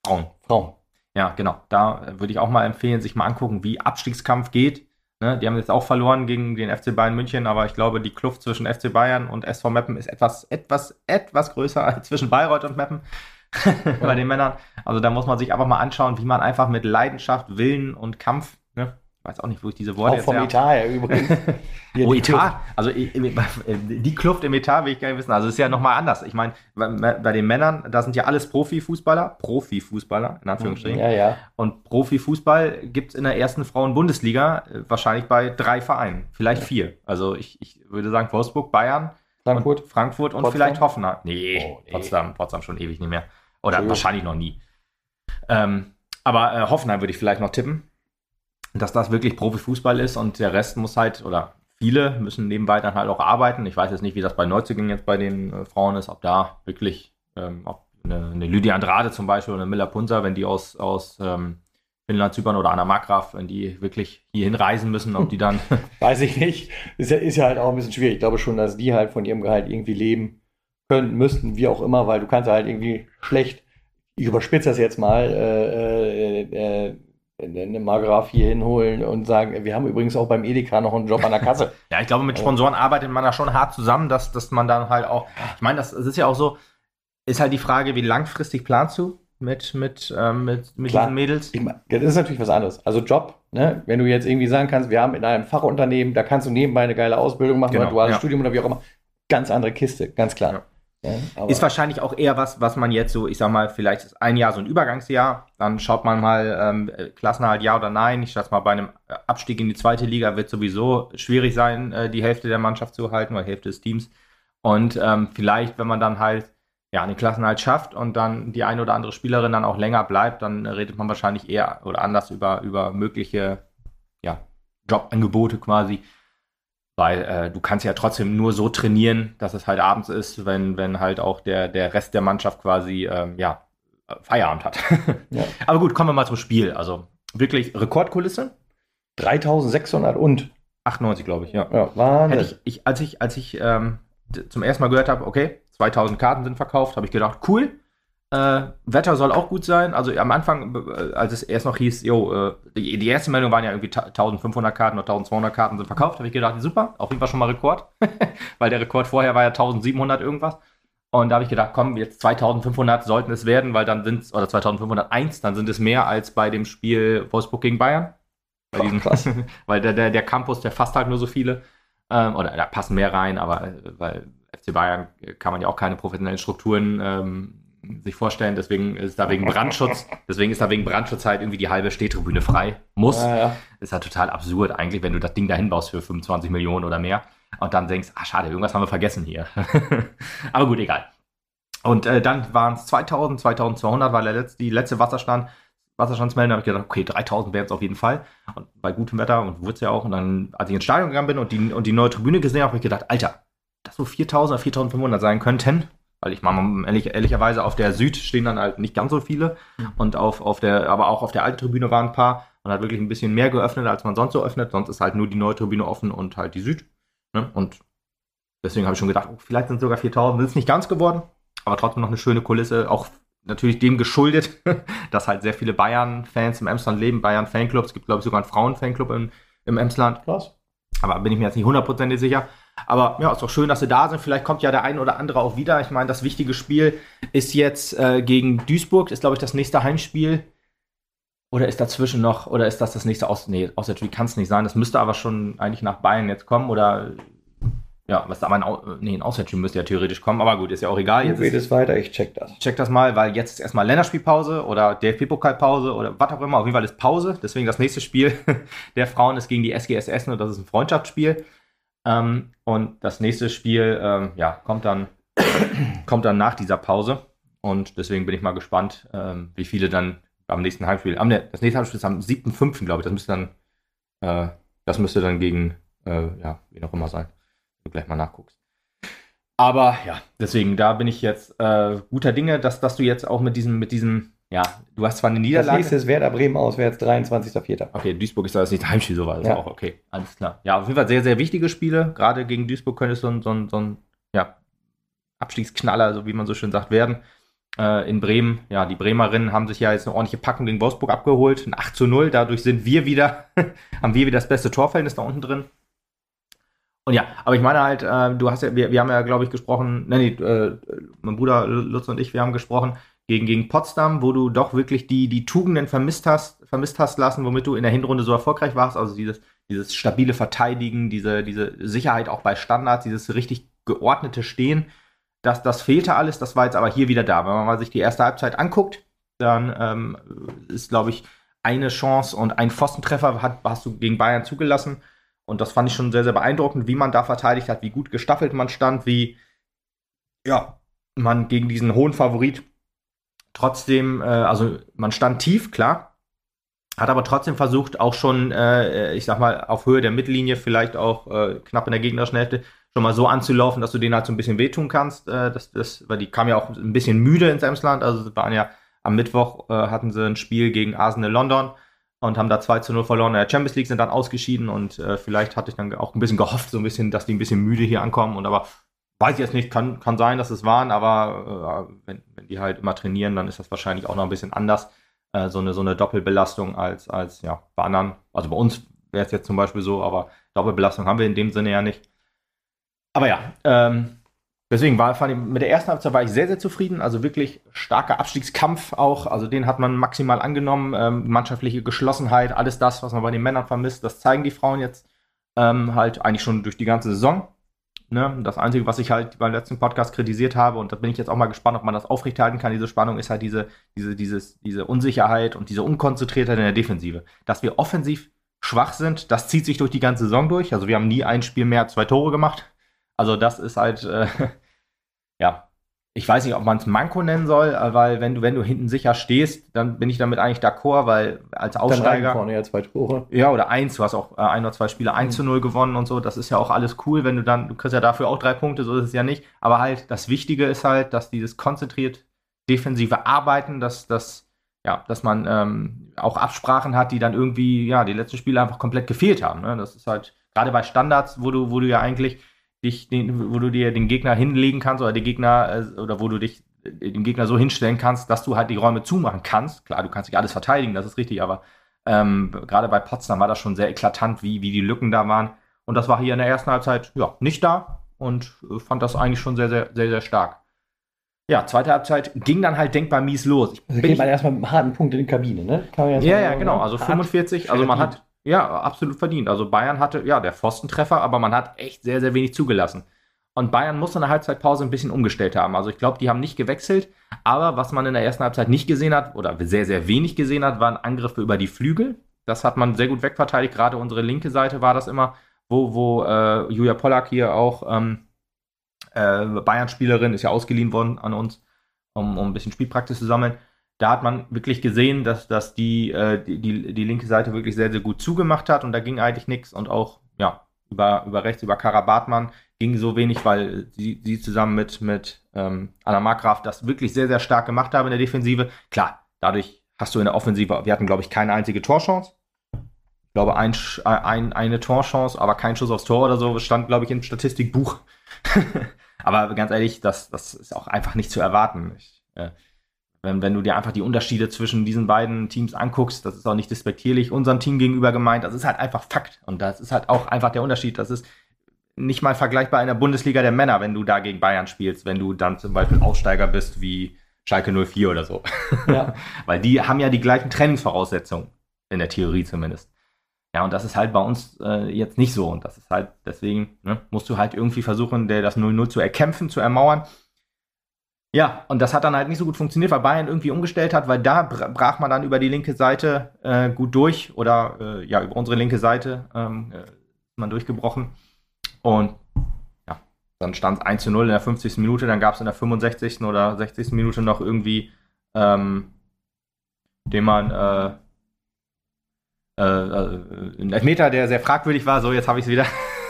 Frauen. Frauen. Ja, genau. Da äh, würde ich auch mal empfehlen, sich mal angucken, wie Abstiegskampf geht. Ne? Die haben jetzt auch verloren gegen den FC Bayern München, aber ich glaube, die Kluft zwischen FC Bayern und SV Meppen ist etwas, etwas, etwas größer *laughs* als zwischen Bayreuth und Meppen *laughs* bei den Männern. Also da muss man sich einfach mal anschauen, wie man einfach mit Leidenschaft, Willen und Kampf, ne? Ich weiß auch nicht, wo ich diese Worte Auch jetzt vom her- Etat her übrigens. *laughs* Oh, Etat? Also i- die Kluft im Etat will ich gar nicht wissen. Also ist ja nochmal anders. Ich meine, bei, den Männern, da sind ja alles Profifußballer, Profifußballer, in Anführungsstrichen. Ja, ja. Und Profifußball gibt es in der ersten Frauen-Bundesliga äh, wahrscheinlich bei drei Vereinen, vielleicht vier. Also ich, ich würde sagen Wolfsburg, Bayern, Frankfurt. und Frankfurt und Potsdam? vielleicht Hoffenheim. Nee, Oh, nee. Potsdam, Potsdam schon ewig nicht mehr. Oder Entschuldigung. wahrscheinlich noch nie. Ähm, aber äh, Hoffenheim würde ich vielleicht noch tippen, dass das wirklich Profifußball ist und der Rest muss halt, oder viele müssen nebenbei dann halt auch arbeiten. Ich weiß jetzt nicht, wie das bei Neuzugängen jetzt bei den äh, Frauen ist, ob da wirklich, ähm, ob eine, eine Lydia Andrade zum Beispiel oder eine Miller Punzer, wenn die aus, aus ähm, Finnland, Zypern oder Anna Markgraf, wenn die wirklich hierhin reisen müssen, ob die dann *laughs* *laughs* Weiß ich nicht. Ist ja, ist ja halt auch ein bisschen schwierig. Ich glaube schon, dass die halt von ihrem Gehalt irgendwie leben können, müssten, wie auch immer, weil du kannst halt irgendwie schlecht, ich überspitze das jetzt mal, äh, äh, äh, eine Margraf hier hinholen und sagen, wir haben übrigens auch beim Edeka noch einen Job an der Kasse. *laughs* Ja, ich glaube, mit Sponsoren arbeitet man da schon hart zusammen, dass, dass man dann halt auch, ich meine, das, das ist ja auch so, ist halt die Frage, wie langfristig planst du mit, mit, ähm, mit, mit Klar. diesen Mädels? Ich mein, das ist natürlich was anderes. Also Job, ne? wenn du jetzt irgendwie sagen kannst, wir haben in einem Fachunternehmen, da kannst du nebenbei eine geile Ausbildung machen Genau, oder duales ja. Studium oder wie auch immer. Ganz andere Kiste, ganz klar. Ja, aber- Ist wahrscheinlich auch eher was, was man jetzt so, ich sag mal, vielleicht ist ein Jahr so ein Übergangsjahr, dann schaut man mal, ähm, äh, Klassenerhalt ja oder nein. Ich schätze mal, bei einem äh, Abstieg in die zweite Liga wird sowieso schwierig sein, äh, die Hälfte der Mannschaft zu halten, oder Hälfte des Teams. Und ähm, vielleicht, wenn man dann halt ja, den Klassenhalt schafft und dann die eine oder andere Spielerin dann auch länger bleibt, dann redet man wahrscheinlich eher oder anders über, über mögliche ja, Jobangebote quasi. Weil äh, du kannst ja trotzdem nur so trainieren, dass es halt abends ist, wenn, wenn halt auch der, der Rest der Mannschaft quasi ähm, ja, Feierabend hat. *laughs* Ja. Aber gut, kommen wir mal zum Spiel. Also wirklich Rekordkulisse. 3600 und. 98, glaube ich, ja. Ja, Wahnsinn. Ich, ich, als ich, als ich ähm, zum ersten Mal gehört habe, okay, 2000 Karten sind verkauft, habe ich gedacht, cool. Äh, Wetter soll auch gut sein. Also am Anfang, äh, als es erst noch hieß, jo, äh, die, die erste Meldung waren ja irgendwie ta- 1500 Karten oder 1200 Karten sind verkauft, habe ich gedacht, super, auf jeden Fall schon mal Rekord. *laughs* Weil der Rekord vorher war ja 1700 irgendwas. Und da habe ich gedacht, komm, jetzt 2500 sollten es werden, weil dann sind es, oder 2501, dann sind es mehr als bei dem Spiel Wolfsburg gegen Bayern. Bei diesem, krass. *laughs* weil der, der, der Campus, der fasst halt nur so viele. Ähm, oder da passen mehr rein, aber äh, weil FC Bayern kann man ja auch keine professionellen Strukturen ähm, sich vorstellen. Deswegen ist da wegen Brandschutz, *laughs* deswegen ist da wegen Brandschutz halt irgendwie die halbe Stehtribüne frei. Muss. Ja, ja. Ist halt total absurd eigentlich, wenn du das Ding dahin baust für 25 Millionen oder mehr und dann denkst, ah schade, irgendwas haben wir vergessen hier. *laughs* Aber gut, egal. Und äh, dann waren es 2000, 2200 war der letzte, die letzte Wasserstand, Wasserstandsmeldung, habe ich gedacht, okay, 3000 wären es auf jeden Fall. Und bei gutem Wetter und wurde es ja auch. Und dann, als ich ins Stadion gegangen bin und die, und die neue Tribüne gesehen habe, habe ich gedacht, Alter, das so 4000 oder 4500 sein könnten. Weil ich meine, ehrlich, ehrlicherweise auf der Süd stehen dann halt nicht ganz so viele. Und auf, auf der, aber auch auf der alten Tribüne waren ein paar. Man hat wirklich ein bisschen mehr geöffnet, als man sonst so öffnet. Sonst ist halt nur die neue Tribüne offen und halt die Süd. Ne? Und deswegen habe ich schon gedacht, oh, vielleicht sind es sogar 4000. Das ist nicht ganz geworden, aber trotzdem noch eine schöne Kulisse. Auch natürlich dem geschuldet, *laughs* dass halt sehr viele Bayern-Fans im Emsland leben. Bayern-Fanclubs. Es gibt, glaube ich, sogar einen Frauen-Fanclub im, im Emsland. Krass. Aber bin ich mir jetzt nicht hundertprozentig sicher. Aber ja, ist doch schön, dass sie da sind. Vielleicht kommt ja der ein oder andere auch wieder. Ich meine, das wichtige Spiel ist jetzt äh, gegen Duisburg. Ist, glaube ich, das nächste Heimspiel. Oder ist dazwischen noch, oder ist das das nächste Aus... Nee, Auswärtsspiel kann es nicht sein. Das müsste aber schon eigentlich nach Bayern jetzt kommen. Oder, ja, was aber ein, nee, ein Auswärtsspiel müsste ja theoretisch kommen. Aber gut, ist ja auch egal. Jetzt ist, redest weiter, ich check das. check das mal, weil jetzt ist erstmal Länderspielpause oder DFB-Pokalpause oder was auch immer. Auf jeden Fall ist Pause. Deswegen das nächste Spiel *laughs* der Frauen ist gegen die SGS Essen und das ist ein Freundschaftsspiel. Ähm, und das nächste Spiel, ähm, ja, kommt dann, *clears throat* kommt dann nach dieser Pause. Und deswegen bin ich mal gespannt, ähm, wie viele dann am nächsten Heimspiel, am, ne, das nächste Heimspiel ist am 7.5., glaube ich. Das müsste dann, äh, das müsste dann gegen, äh, ja, wie auch immer sein. Wenn du gleich mal nachguckst. Aber ja, deswegen, da bin ich jetzt äh, guter Dinge, dass, dass du jetzt auch mit diesem, mit diesem, ja, du hast zwar eine Das Niederlage. nächste ist Werder Bremen auswärts, 23.04. Okay, Duisburg ist da das nicht Heimspiel, so war das Ja. auch okay. Alles klar. Ja, auf jeden Fall sehr, sehr wichtige Spiele. Gerade gegen Duisburg könnte es so ein, so ein, so ein ja, Abstiegsknaller, so wie man so schön sagt, werden. Äh, in Bremen, ja, die Bremerinnen haben sich ja jetzt eine ordentliche Packung gegen Wolfsburg abgeholt. Ein 8 zu 0. Dadurch sind wir wieder, *laughs* haben wir wieder das beste Torverhältnis da unten drin. Und ja, aber ich meine halt, äh, du hast ja, wir, wir haben ja, glaube ich, gesprochen, nee, nee, äh, mein Bruder Lutz und ich, wir haben gesprochen gegen, gegen Potsdam, wo du doch wirklich die, die Tugenden vermisst hast, vermisst hast lassen, womit du in der Hinrunde so erfolgreich warst. Also dieses, dieses stabile Verteidigen, diese, diese Sicherheit auch bei Standards, dieses richtig geordnete Stehen. Das, das fehlte alles, das war jetzt aber hier wieder da. Wenn man mal sich die erste Halbzeit anguckt, dann ähm, ist, glaube ich, eine Chance und ein Pfostentreffer hat, hast du gegen Bayern zugelassen. Und das fand ich schon sehr, sehr beeindruckend, wie man da verteidigt hat, wie gut gestaffelt man stand, wie ja, man gegen diesen hohen Favorit trotzdem, äh, also man stand tief, klar, hat aber trotzdem versucht, auch schon, äh, ich sag mal, auf Höhe der Mittellinie, vielleicht auch äh, knapp in der gegnerischen schon mal so anzulaufen, dass du denen halt so ein bisschen wehtun kannst. Äh, das, das, weil die kamen ja auch ein bisschen müde ins Emsland, also waren ja am Mittwoch äh, hatten sie ein Spiel gegen Arsenal London und haben da 2 zu 0 verloren. In der Champions League, sind dann ausgeschieden und äh, vielleicht hatte ich dann auch ein bisschen gehofft, so ein bisschen, dass die ein bisschen müde hier ankommen. Und aber weiß ich jetzt nicht, kann, kann sein, dass es waren, aber äh, wenn, wenn die halt immer trainieren, dann ist das wahrscheinlich auch noch ein bisschen anders. Äh, so, eine, so eine Doppelbelastung als, als ja, bei anderen. Also bei uns wäre es jetzt zum Beispiel so, aber Doppelbelastung haben wir in dem Sinne ja nicht. Aber ja, ähm, deswegen war fand ich, mit der ersten Halbzeit war ich sehr, sehr zufrieden. Also wirklich starker Abstiegskampf auch. Also den hat man maximal angenommen. Ähm, mannschaftliche Geschlossenheit, alles das, was man bei den Männern vermisst, das zeigen die Frauen jetzt ähm, halt eigentlich schon durch die ganze Saison. Ne? Das Einzige, was ich halt beim letzten Podcast kritisiert habe, und da bin ich jetzt auch mal gespannt, ob man das aufrechterhalten kann, diese Spannung, ist halt diese, diese, dieses, diese Unsicherheit und diese Unkonzentriertheit in der Defensive. Dass wir offensiv schwach sind, das zieht sich durch die ganze Saison durch. Also wir haben nie ein Spiel mehr zwei Tore gemacht. Also das ist halt, äh, *laughs* ja, ich weiß nicht, ob man es Manko nennen soll, äh, weil wenn du, wenn du hinten sicher stehst, dann bin ich damit eigentlich d'accord, weil als Dann Aussteiger. vorne ja zwei Tore. Ja, oder eins, du hast auch äh, ein oder zwei Spiele 1 zu 0 gewonnen und so, das ist ja auch alles cool, wenn du dann, du kriegst ja dafür auch drei Punkte, so ist es ja nicht. Aber halt, das Wichtige ist halt, dass dieses konzentriert Defensive arbeiten, dass, dass, ja, dass man ähm, auch Absprachen hat, die dann irgendwie, ja, die letzten Spiele einfach komplett gefehlt haben. Ne? Das ist halt gerade bei Standards, wo du, wo du ja eigentlich dich, den, wo du dir den Gegner hinlegen kannst oder die Gegner, äh, oder wo du dich äh, den Gegner so hinstellen kannst, dass du halt die Räume zumachen kannst. Klar, du kannst nicht alles verteidigen, das ist richtig, aber ähm, gerade bei Potsdam war das schon sehr eklatant, wie, wie die Lücken da waren. Und das war hier in der ersten Halbzeit ja, nicht da und äh, fand das eigentlich schon sehr, sehr, sehr, sehr stark. Ja, zweite Halbzeit ging dann halt denkbar mies los. Ich, also geht man erstmal mit einem harten Punkt in die Kabine, ne? ja, ja, ja, genau. Also 45, also man hat, ja, absolut verdient. Also Bayern hatte, ja, der Pfostentreffer, aber man hat echt sehr, sehr wenig zugelassen. Und Bayern muss in der Halbzeitpause ein bisschen umgestellt haben. Also ich glaube, die haben nicht gewechselt. Aber was man in der ersten Halbzeit nicht gesehen hat oder sehr, sehr wenig gesehen hat, waren Angriffe über die Flügel. Das hat man sehr gut wegverteidigt. Gerade unsere linke Seite war das immer, wo, wo äh, Julia Pollack hier auch ähm, äh, Bayern-Spielerin, ist ja ausgeliehen worden an uns, um, um ein bisschen Spielpraxis zu sammeln. Da hat man wirklich gesehen, dass, dass die, äh, die, die, die linke Seite wirklich sehr, sehr gut zugemacht hat und da ging eigentlich nichts. Und auch, ja, über, über rechts, über Karabatmann ging so wenig, weil sie, sie zusammen mit, mit ähm, Anna Markgraf das wirklich sehr, sehr stark gemacht haben in der Defensive. Klar, dadurch hast du in der Offensive, wir hatten, glaube ich, keine einzige Torchance. Ich glaube, ein, ein, eine Torchance, aber kein Schuss aufs Tor oder so, stand, glaube ich, im Statistikbuch. *laughs* aber ganz ehrlich, das, das ist auch einfach nicht zu erwarten. Ich, äh, wenn, wenn du dir einfach die Unterschiede zwischen diesen beiden Teams anguckst, das ist auch nicht despektierlich unserem Team gegenüber gemeint, das ist halt einfach Fakt. Und das ist halt auch einfach der Unterschied. Das ist nicht mal vergleichbar in der Bundesliga der Männer, wenn du da gegen Bayern spielst, wenn du dann zum Beispiel Aussteiger bist wie Schalke 04 oder so. Ja. *laughs* Weil die haben ja die gleichen Trainingsvoraussetzungen, in der Theorie zumindest. Ja, und das ist halt bei uns äh, jetzt nicht so. Und das ist halt, deswegen ne, musst du halt irgendwie versuchen, der, das 0-0 zu erkämpfen, zu ermauern. Ja, und das hat dann halt nicht so gut funktioniert, weil Bayern irgendwie umgestellt hat, weil da brach man dann über die linke Seite äh, gut durch oder äh, ja, über unsere linke Seite ähm, äh, man durchgebrochen. Und ja, dann stand es 1 zu 0 in der 50. Minute, dann gab es in der 65. oder 60. Minute noch irgendwie, ähm, den man äh, äh, äh, ein Elfmeter, der sehr fragwürdig war. So, jetzt habe ich es wieder.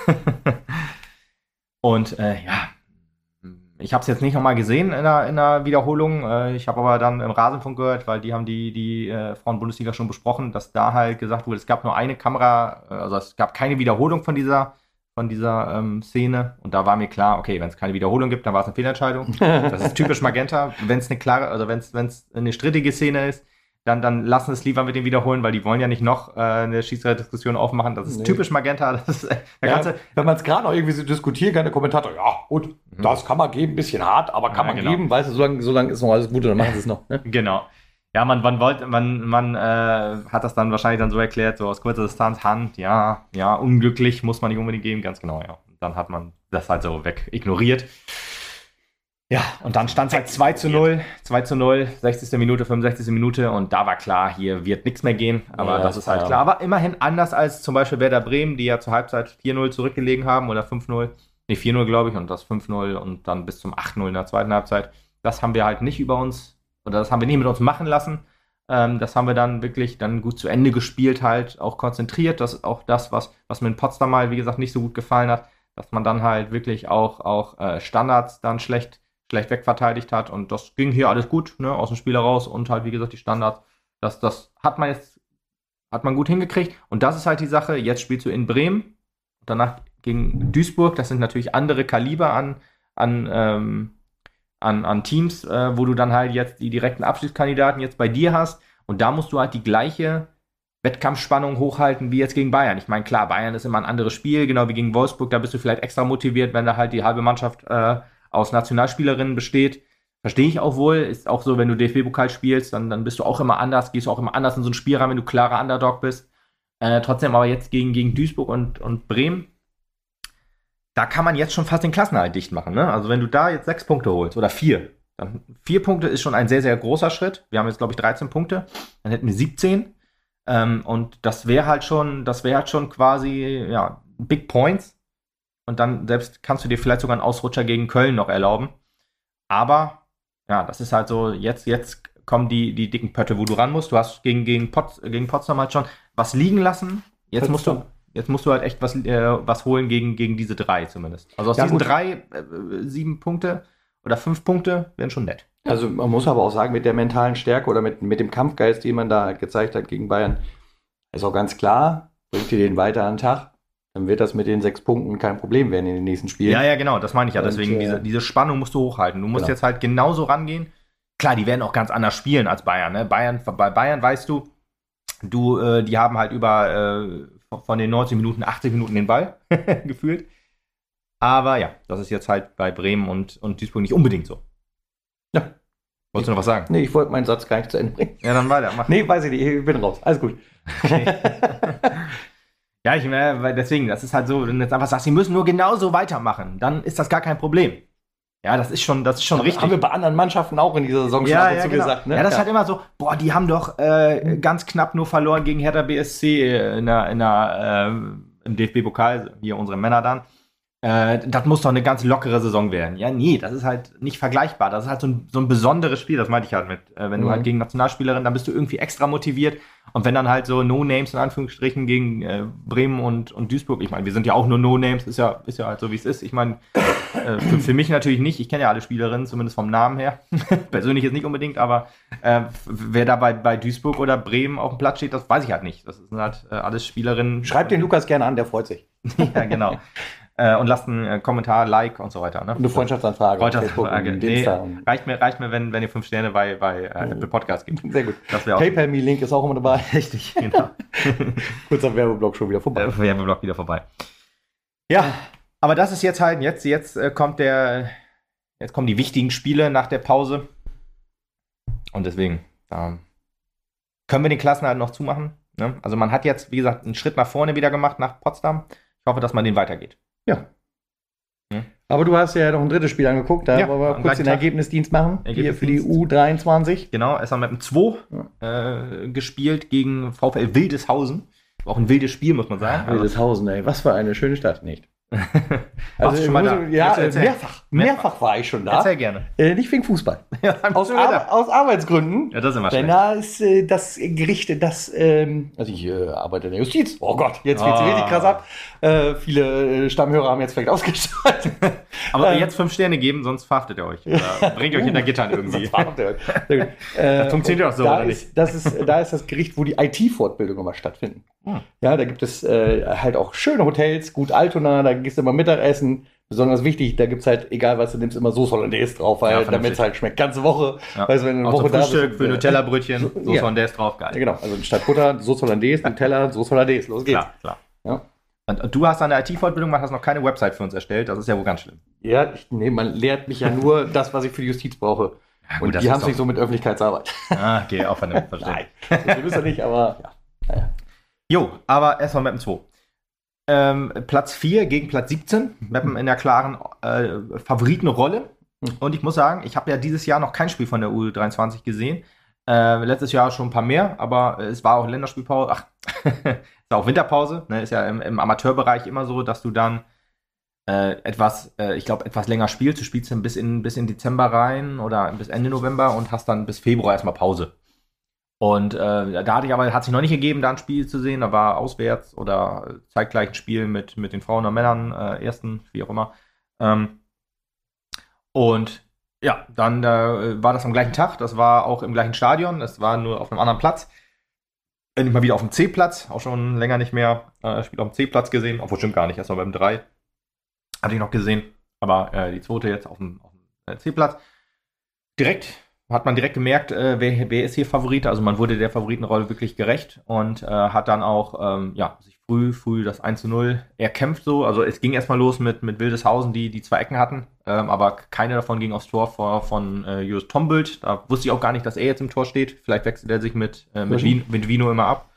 *laughs* Und ja, ich habe es jetzt nicht nochmal gesehen in der, in der Wiederholung. Äh, ich habe aber dann im Rasenfunk gehört, weil die haben die, die äh, Frauen-Bundesliga schon besprochen, dass da halt gesagt wurde, es gab nur eine Kamera, äh, also es gab keine Wiederholung von dieser von dieser ähm, Szene. Und da war mir klar, okay, wenn es keine Wiederholung gibt, dann war es eine Fehlentscheidung. Das ist typisch Magenta. Wenn es eine klare, also wenn es eine strittige Szene ist, dann, dann lassen es lieber mit dem wiederholen, weil die wollen ja nicht noch äh, eine Schiedsrichterdiskussion aufmachen. Das ist nee. typisch Magenta. *laughs* Das ist, äh, ja, wenn man es gerade noch irgendwie so diskutieren kann, der Kommentator, ja, gut, mhm. das kann man geben, bisschen hart, aber kann ja, man genau. geben, weißt du, so lange so lang ist noch alles gut und dann machen sie es noch. Ne? Genau. Ja, man, man wollte, man, man äh, hat das dann wahrscheinlich dann so erklärt, so aus kurzer Distanz, Hand, ja, ja, unglücklich, muss man nicht unbedingt geben, ganz genau, ja. Und dann hat man das halt so weg ignoriert. Ja, und dann stand es halt 2 zu 0, 2 zu 0, 60. Minute, 65. Minute und da war klar, hier wird nichts mehr gehen, aber ja, das ist halt klar. Aber immerhin anders als zum Beispiel Werder Bremen, die ja zur Halbzeit 4-0 zurückgelegen haben oder 5-0, nee, 4-0 glaube ich und das 5-0 und dann bis zum 8-0 in der zweiten Halbzeit. Das haben wir halt nicht über uns oder das haben wir nicht mit uns machen lassen. Ähm, das haben wir dann wirklich dann gut zu Ende gespielt, halt auch konzentriert. Das ist auch das, was, was mir in Potsdam mal, wie gesagt, nicht so gut gefallen hat, dass man dann halt wirklich auch, auch äh, Standards dann schlecht, schlecht wegverteidigt hat. Und das ging hier alles gut, ne, aus dem Spiel heraus und halt, wie gesagt, die Standards. Das, das hat man jetzt, hat man gut hingekriegt. Und das ist halt die Sache. Jetzt spielst du in Bremen, danach gegen Duisburg. Das sind natürlich andere Kaliber an, an ähm, an, an Teams, äh, wo du dann halt jetzt die direkten Abschlusskandidaten jetzt bei dir hast. Und da musst du halt die gleiche Wettkampfspannung hochhalten wie jetzt gegen Bayern. Ich meine, klar, Bayern ist immer ein anderes Spiel, genau wie gegen Wolfsburg. Da bist du vielleicht extra motiviert, wenn da halt die halbe Mannschaft äh, aus Nationalspielerinnen besteht. Verstehe ich auch wohl. Ist auch so, wenn du DFB-Pokal spielst, dann, dann bist du auch immer anders, gehst du auch immer anders in so ein Spiel rein, wenn du klarer Underdog bist. Äh, trotzdem aber jetzt gegen, gegen Duisburg und, und Bremen da kann man jetzt schon fast den Klassenerhalt dicht machen. Ne? Also wenn du da jetzt sechs Punkte holst oder vier, dann vier Punkte ist schon ein sehr, sehr großer Schritt. Wir haben jetzt, glaube ich, 13 Punkte. Dann hätten wir 17. Ähm, und das wäre halt schon, das wäre halt schon quasi, ja, Big Points. Und dann selbst kannst du dir vielleicht sogar einen Ausrutscher gegen Köln noch erlauben. Aber, ja, das ist halt so, jetzt, jetzt kommen die, die dicken Pötte, wo du ran musst. Du hast gegen, gegen, Pot, gegen Potsdam halt schon was liegen lassen. Jetzt musst du, Jetzt musst du halt echt was, äh, was holen gegen, gegen diese drei zumindest. Also aus ja, diesen gut. drei, äh, sieben Punkte oder fünf Punkte wären schon nett. Also man muss aber auch sagen, mit der mentalen Stärke oder mit, mit dem Kampfgeist, den man da halt gezeigt hat gegen Bayern, ist auch ganz klar, bringt ihr den weiter an den Tag, dann wird das mit den sechs Punkten kein Problem werden in den nächsten Spielen. Ja, ja, genau, das meine ich ja. Und, Deswegen, äh, diese, diese Spannung musst du hochhalten. Du musst Genau. jetzt halt genauso rangehen. Klar, die werden auch ganz anders spielen als Bayern. Ne? Bayern bei Bayern weißt du, du, äh, die haben halt über äh, von- den 90 Minuten 80 Minuten den Ball *laughs* gefühlt. Aber ja, das ist jetzt halt bei Bremen und, und Duisburg nicht unbedingt so. Ja. Wolltest du noch was sagen? Nee, ich wollte meinen Satz gar nicht zu Ende bringen. Ja, dann weiter. Mach. Nee, weiß ich nicht, ich bin raus. Alles gut. *laughs* Ja, ich meine, weil deswegen, das ist halt so, wenn du jetzt einfach sagst, sie müssen nur genauso weitermachen, dann ist das gar kein Problem. Ja, das ist schon, das ist schon richtig. Haben wir bei anderen Mannschaften auch in dieser Saison schon ab und zu genau. gesagt, ne? ja, das ist halt immer so, boah, die haben doch äh, ganz knapp nur verloren gegen Hertha BSC in der, in der, äh, im DFB-Pokal, hier unsere Männer dann. Äh, das muss doch eine ganz lockere Saison werden. Ja, nee, das ist halt nicht vergleichbar. Das ist halt so ein, so ein besonderes Spiel, das meinte ich halt mit. Äh, wenn du Mhm. halt gegen Nationalspielerin, dann bist du irgendwie extra motiviert. Und wenn dann halt so No-Names in Anführungsstrichen gegen äh, Bremen und, und Duisburg, ich meine, wir sind ja auch nur No-Names, ist ja, ist ja halt so, wie es ist. Ich meine, äh, für, für mich natürlich nicht. Ich kenne ja alle Spielerinnen, zumindest vom Namen her. *laughs* Persönlich jetzt nicht unbedingt, aber äh, wer da bei, bei Duisburg oder Bremen auf dem Platz steht, das weiß ich halt nicht. Das sind halt äh, alles Spielerinnen. Schreibt den Lukas gerne an, der freut sich. *laughs* ja, genau. Äh, und lasst einen äh, Kommentar, Like und so weiter. Ne? Und eine Freundschaftsanfrage. Freundschaftsanfrage. Nee, reicht, mir, reicht mir, wenn, wenn ihr fünf Sterne bei, bei äh, Apple Podcast gibt. Sehr gut. PayPal-Me-Link ist auch immer dabei. *laughs* richtig. Genau. *laughs* Kurzer Werbeblock schon wieder vorbei. äh, Werbeblock wieder vorbei. Ja, aber das ist jetzt halt, jetzt, jetzt äh, kommt der, jetzt kommen die wichtigen Spiele nach der Pause. Und deswegen ähm, können wir den Klassenhalt noch zumachen. Ne? Also man hat jetzt, wie gesagt, einen Schritt nach vorne wieder gemacht nach Potsdam. Ich hoffe, dass man den weitergeht. Aber du hast ja noch ein drittes Spiel angeguckt, da Ja, wollen wir kurz den Tag. Ergebnisdienst machen. Hier für die Ergebnisdienst. U23. Genau, es haben mit 2 äh, gespielt gegen VfL Wildeshausen. Auch ein wildes Spiel, muss man sagen. Wildeshausen, ey. Was für eine schöne Stadt, nicht? *laughs* Du schon mal da? Ja, erzählen? Mehrfach, mehrfach. war ich schon da. Erzähl gerne. Äh, nicht wegen Fußball. *laughs* Ja, Aus. Ar aus Arbeitsgründen. ja das ist immer Denn schlecht. da ist äh, das Gericht, das, ähm, also ich äh, arbeite in der Justiz. Oh Gott, jetzt geht's Ah. richtig krass ab. Äh, viele äh, Stammhörer haben jetzt vielleicht ausgeschaltet. *laughs* Aber ähm, jetzt fünf Sterne geben, sonst verhaftet ihr euch. Oder bringt ihr euch hinter Gittern irgendwie. Das war der- Sehr gut. Äh, Das funktioniert auch so, da oder ist, Das ist, da ist das Gericht, wo die IT-Fortbildungen immer stattfinden. Hm. Ja, da gibt es halt auch schöne Hotels, gut Altona, da gehst du immer Mittagessen. Besonders wichtig, da gibt es halt, egal was du nimmst, immer Soße Hollandaise drauf, Ja, weil vernünftig. damit es halt schmeckt. Ganze Woche. Ja. Weißt du, wenn du eine Auch Woche Frühstück bist, für äh, Nutella-Brötchen, so- *laughs* Soße ja. Hollandaise drauf, geil. Ja, genau, also statt Butter, Soße Hollandaise, Nutella, Soße Hollandaise. Los geht's. Klar, klar. Ja. Und, du hast eine IT-Fortbildung gemacht, hast noch keine Website für uns erstellt. Das ist ja wohl ganz schlimm. Ja, ich, nee, man lehrt mich ja nur das, was ich für die Justiz brauche. Ja, Und die haben es nicht so mit Öffentlichkeitsarbeit. Ah, okay, auch von dem Verständnis. Nein, so ist er nicht, aber *laughs* ja. Jo, aber erstmal Mappen 2. Ähm, Platz 4 gegen Platz 17. Mappen in der klaren äh, Favoritenrolle. Und ich muss sagen, ich habe ja dieses Jahr noch kein Spiel von der U23 gesehen. Äh, letztes Jahr schon ein paar mehr, aber es war auch Länderspielpause. Ach, *laughs* es war auch Winterpause. Ne? Ist ja im, im Amateurbereich immer so, dass du dann äh, etwas, äh, ich glaube, etwas länger spielst. Du spielst dann bis in, bis in Dezember rein oder bis Ende November und hast dann bis Februar erstmal Pause. Und äh, da hatte ich aber, hat sich noch nicht gegeben, da ein Spiel zu sehen. Da war auswärts oder zeitgleich ein Spiel mit, mit den Frauen und Männern, äh, ersten, wie auch immer. Ähm, und ja, dann äh, war das am gleichen Tag. Das war auch im gleichen Stadion. Das war nur auf einem anderen Platz. Endlich mal wieder auf dem C-Platz. Auch schon länger nicht mehr äh, Spiel auf dem C-Platz gesehen. Obwohl stimmt gar nicht. Erst mal beim 3. Hatte ich noch gesehen. Aber äh, die zweite jetzt auf dem, auf dem äh, C-Platz. Direkt hat man direkt gemerkt, äh, wer, wer ist hier Favorit. Also man wurde der Favoritenrolle wirklich gerecht und äh, hat dann auch ähm, ja, sich früh, früh das 1 zu 0 erkämpft so. Also es ging erstmal los mit, mit Wildeshausen, die die zwei Ecken hatten, ähm, aber keine davon ging aufs Tor vor, von äh, Jus Tombild. Da wusste ich auch gar nicht, dass er jetzt im Tor steht. Vielleicht wechselt er sich mit, äh, mit, Mhm. Vino, mit Vino immer ab.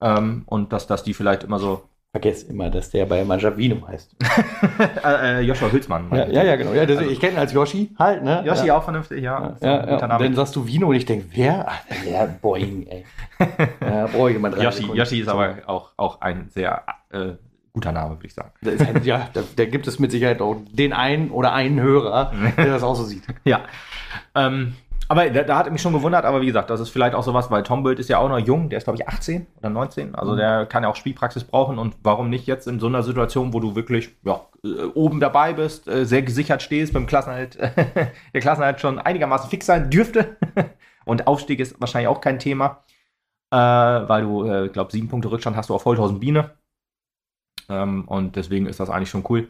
Ähm, und dass, dass die vielleicht immer so. Vergesst immer, dass der bei Mannschaft Vino heißt. *laughs* äh, äh, Joshua Hülsmann. Ja, ja, ja, genau. Ja, Also- ich kenne ihn als Yoshi halt, ne? Yoshi ja. auch vernünftig, ja. Ja, ja, dann sagst du Vino und ich denke, wer? Ach, ja, Boing, ey. *laughs* Ja, immer drei Yoshi, Sekunden. Yoshi ist aber auch, auch ein sehr äh, guter Name, würde ich sagen. Ein, ja, da, da gibt es mit Sicherheit auch den einen oder einen Hörer, *laughs* der das auch so sieht. Ja. Ähm, Aber da, da hat mich schon gewundert, aber wie gesagt, das ist vielleicht auch sowas, weil Tom Bild ist ja auch noch jung, der ist glaube ich 18 oder 19, also mhm. der kann ja auch Spielpraxis brauchen und warum nicht jetzt in so einer Situation, wo du wirklich ja, äh, oben dabei bist, äh, sehr gesichert stehst, beim Klassenhalt, *laughs* der Klassenhalt schon einigermaßen fix sein dürfte *laughs* und Aufstieg ist wahrscheinlich auch kein Thema, äh, weil du, äh, glaube sieben Punkte Rückstand hast du auf Vollhausen Biene ähm, und deswegen ist das eigentlich schon cool.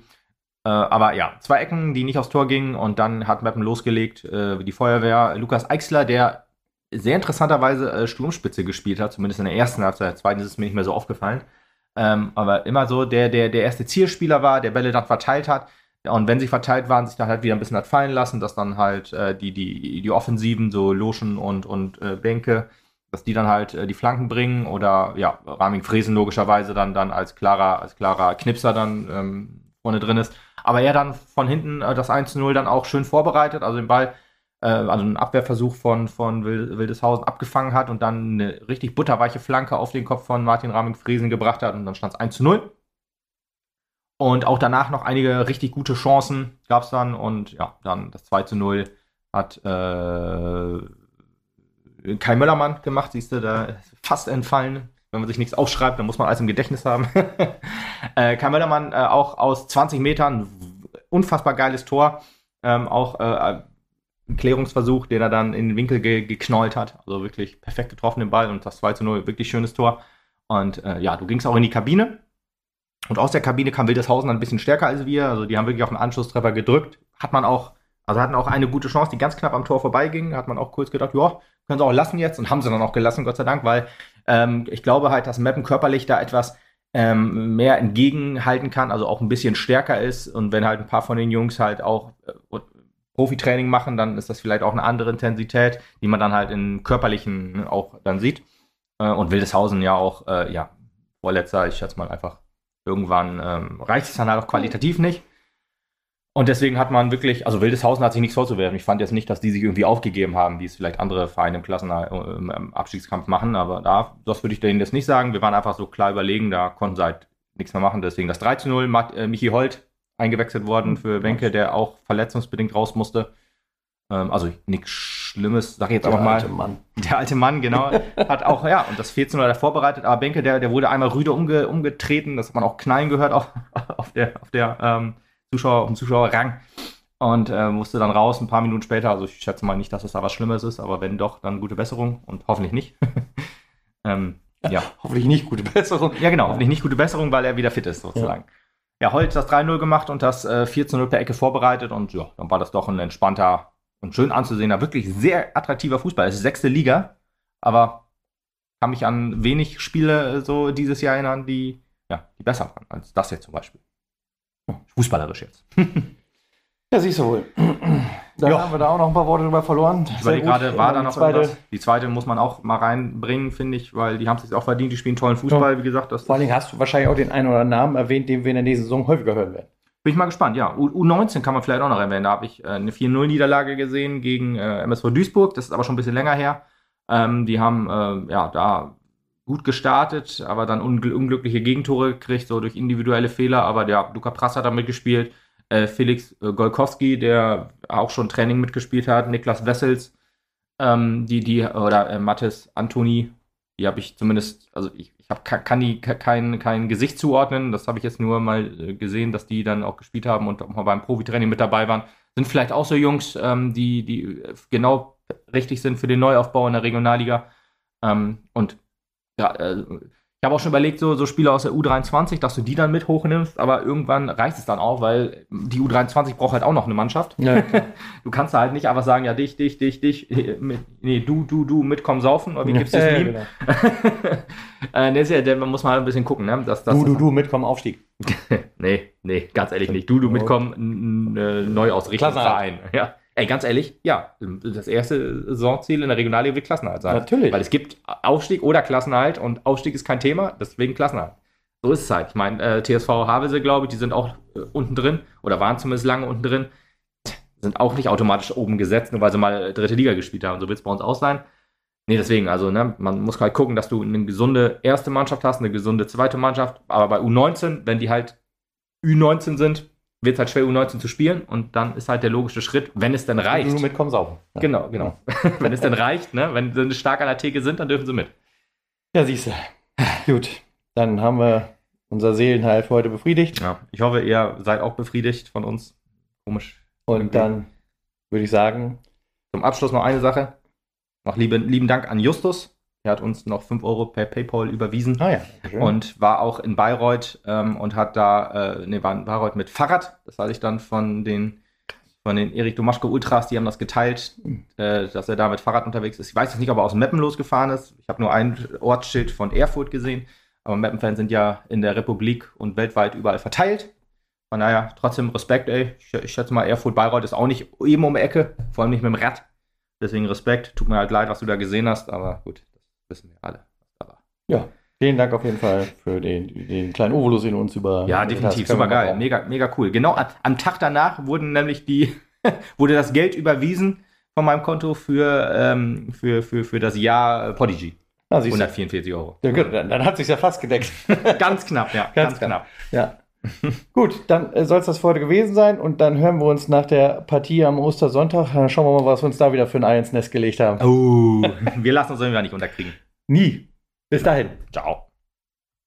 Äh, aber ja, zwei Ecken, die nicht aufs Tor gingen und dann hat Mappen losgelegt, äh, die Feuerwehr. Lukas Eichsler, der sehr interessanterweise äh, Sturmspitze gespielt hat, zumindest in der ersten Halbzeit, zweiten ist es mir nicht mehr so aufgefallen. Ähm, aber immer so der, der, der erste Zielspieler war, der Bälle dann verteilt hat. Und wenn sie verteilt waren, sich dann halt wieder ein bisschen hat fallen lassen, dass dann halt die, die, die Offensiven, so Loschen und, und Bänke, dass die dann halt die Flanken bringen oder ja, Raming Fresen logischerweise dann, dann als klarer, als klarer Knipser dann ähm, vorne drin ist. Aber er dann von hinten äh, das 1-0 dann auch schön vorbereitet, also den Ball, äh, also einen Abwehrversuch von, von Wildeshausen abgefangen hat und dann eine richtig butterweiche Flanke auf den Kopf von Martin Raming-Friesen gebracht hat und dann stand es 1-0. Und auch danach noch einige richtig gute Chancen gab es dann und ja, dann das 2 0 hat äh, Kai Möllermann gemacht, siehst du, da fast entfallen wenn man sich nichts aufschreibt, dann muss man alles im Gedächtnis haben. *laughs* äh, Kai Möllermann äh, auch aus 20 Metern, unfassbar geiles Tor. Ähm, auch äh, ein Klärungsversuch, den er dann in den Winkel ge geknollt hat. Also wirklich perfekt getroffen den Ball und das 2 zu 0, wirklich schönes Tor. Und äh, ja, du gingst auch in die Kabine. Und aus der Kabine kam Wildeshausen ein bisschen stärker als wir. Also die haben wirklich auf den Anschlusstreffer gedrückt. Hat man auch, also hatten auch eine gute Chance, die ganz knapp am Tor vorbeiging. Hat man auch kurz gedacht, ja, können sie auch lassen jetzt. Und haben sie dann auch gelassen, Gott sei Dank, weil ähm, ich glaube halt, dass Mappen körperlich da etwas ähm, mehr entgegenhalten kann, also auch ein bisschen stärker ist. Und wenn halt ein paar von den Jungs halt auch äh, Profitraining machen, dann ist das vielleicht auch eine andere Intensität, die man dann halt in körperlichen auch dann sieht. Äh, und Wildeshausen ja auch, äh, ja, vorletzter, ich schätze mal einfach, irgendwann ähm, reicht es dann halt auch qualitativ nicht. Und deswegen hat man wirklich, also Wildeshausen hat sich nichts vorzuwerfen. Ich fand jetzt nicht, dass die sich irgendwie aufgegeben haben, wie es vielleicht andere Vereine im Klassen äh, im Abstiegskampf machen, aber da, das würde ich denen jetzt nicht sagen. Wir waren einfach so klar überlegen, da konnten sie halt nichts mehr machen. Deswegen das 3 zu 0, Mat, äh, Michi Holt eingewechselt worden für Wenke, der auch verletzungsbedingt raus musste. Ähm, also nichts Schlimmes, sag ich jetzt der einfach mal. Der alte Mann. Der alte Mann, genau. *laughs* hat auch, ja, und das 14 0 vorbereitet, aber Benke, der, der wurde einmal rüde umge, umgetreten, das hat man auch knallen gehört auf, *laughs* auf der, auf der, ähm, Zuschauer auf dem Zuschauerrang und äh, musste dann raus ein paar Minuten später. Also ich schätze mal nicht, dass es da was Schlimmes ist, aber wenn doch, dann gute Besserung und hoffentlich nicht. *laughs* ähm, ja. Hoffentlich nicht gute Besserung. Ja, genau, hoffentlich nicht gute Besserung, weil er wieder fit ist, sozusagen. Ja, ja Holt das 3-0 gemacht und das äh, 4-0 per Ecke vorbereitet und ja, dann war das doch ein entspannter und schön anzusehener, wirklich sehr attraktiver Fußball. Es ist sechste Liga, aber kann mich an wenig Spiele äh, so dieses Jahr erinnern, die, ja, die besser waren als das hier zum Beispiel. Fußballerisch jetzt. *laughs* ja, siehst du wohl. Dann jo. haben wir da auch noch ein paar Worte drüber verloren. Ich überlege gerade, war da noch die zweite. Irgendwas? Die zweite muss man auch mal reinbringen, finde ich, weil die haben es sich auch verdient, die spielen tollen Fußball, ja. wie gesagt. Vor allen Dingen hast du wahrscheinlich auch den einen oder anderen Namen erwähnt, den wir in der nächsten Saison häufiger hören werden. Bin ich mal gespannt, ja. U U19 kann man vielleicht auch noch erwähnen. Da habe ich äh, eine 4-0-Niederlage gesehen gegen äh, MSV Duisburg. Das ist aber schon ein bisschen länger her. Ähm, die haben äh, ja da gut gestartet, aber dann ungl unglückliche Gegentore gekriegt, so durch individuelle Fehler. Aber der Luca Prass hat da mitgespielt. Äh, Felix äh, Golkowski, der auch schon Training mitgespielt hat. Niklas Wessels, ähm, die, die, oder äh, Mathis Antoni, die habe ich zumindest, also ich, ich hab, kann die kein, kein Gesicht zuordnen. Das habe ich jetzt nur mal äh, gesehen, dass die dann auch gespielt haben und auch mal beim Profitraining mit dabei waren. Sind vielleicht auch so Jungs, ähm, die, die genau richtig sind für den Neuaufbau in der Regionalliga. Ähm, und ja, äh, ich habe auch schon überlegt, so, so Spieler aus der U23, dass du die dann mit hochnimmst, aber irgendwann reicht es dann auch, weil die U23 braucht halt auch noch eine Mannschaft. Ja, *laughs* du kannst halt nicht einfach sagen, ja, dich, dich, dich, dich, nee, du, du, du, mitkommen, saufen, oder wie gibt's das ja, Meme? Genau. *laughs* äh, ja, man muss mal ein bisschen gucken, ne? Dass, dass du, du, du, mitkommen, Aufstieg. *laughs* nee, nee, ganz ehrlich nicht. Du, du, mitkommen, äh, neu ausrichten Verein. Ja. Ey, ganz ehrlich, ja, das erste Saisonziel in der Regionalliga wird Klassenhalt sein. Natürlich. Weil es gibt Aufstieg oder Klassenhalt und Aufstieg ist kein Thema, deswegen Klassenhalt. So ist es halt. Ich meine, äh, TSV Havelse, glaube ich, die sind auch äh, unten drin oder waren zumindest lange unten drin, sind auch nicht automatisch oben gesetzt, nur weil sie mal dritte Liga gespielt haben. So wird es bei uns auch sein. Nee, deswegen, also, ne, man muss halt gucken, dass du eine gesunde erste Mannschaft hast, eine gesunde zweite Mannschaft, aber bei U19, wenn die halt Ü19 sind, wird es halt schwer, U19 zu spielen und dann ist halt der logische Schritt, wenn es denn reicht. Nur mitkommen, sauber. Ja. Genau, genau. *laughs* wenn es denn reicht, ne? wenn sie stark an der Theke sind, dann dürfen sie mit. Ja, siehst du. Gut, dann haben wir unser Seelenheil für heute befriedigt. Ja, ich hoffe, ihr seid auch befriedigt von uns. Komisch. Und irgendwie. dann würde ich sagen. Zum Abschluss noch eine Sache. Noch lieben, lieben Dank an Justus. Er hat uns noch 5 Euro per PayPal überwiesen. Ah ja. Schön. Und war auch in Bayreuth ähm, und hat da, äh, ne, war in Bayreuth mit Fahrrad. Das hatte ich dann von den von den Erik Domaschko Ultras, die haben das geteilt, mhm. äh, dass er da mit Fahrrad unterwegs ist. Ich weiß jetzt nicht, ob er aus Meppen losgefahren ist. Ich habe nur ein Ortsschild von Erfurt gesehen. Aber Meppen-Fans sind ja in der Republik und weltweit überall verteilt. Von daher trotzdem Respekt, ey. Ich, ich schätze mal, Erfurt-Bayreuth ist auch nicht eben um die Ecke, vor allem nicht mit dem Rad. Deswegen Respekt. Tut mir halt leid, was du da gesehen hast, aber gut, wissen wir alle. Ja, vielen Dank auf jeden Fall für den, den kleinen Ovolus, den uns über. Ja, definitiv, super geil. Mega, mega cool. Genau am Tag danach wurden nämlich die, *laughs* wurde das Geld überwiesen von meinem Konto für, ähm, für, für, für das Jahr Podigy. Ah, 144 Euro. Ja, gut, dann, dann hat sich ja fast gedeckt. *laughs* ganz knapp, ja. Ganz, ganz knapp. Ja. *laughs* Gut, dann äh, soll es das für heute gewesen sein und dann hören wir uns nach der Partie am Ostersonntag. Dann schauen wir mal, was wir uns da wieder für ein Ei ins Nest gelegt haben. Oh, *laughs* wir lassen uns irgendwie nicht unterkriegen. Nie. Bis dahin. Ciao.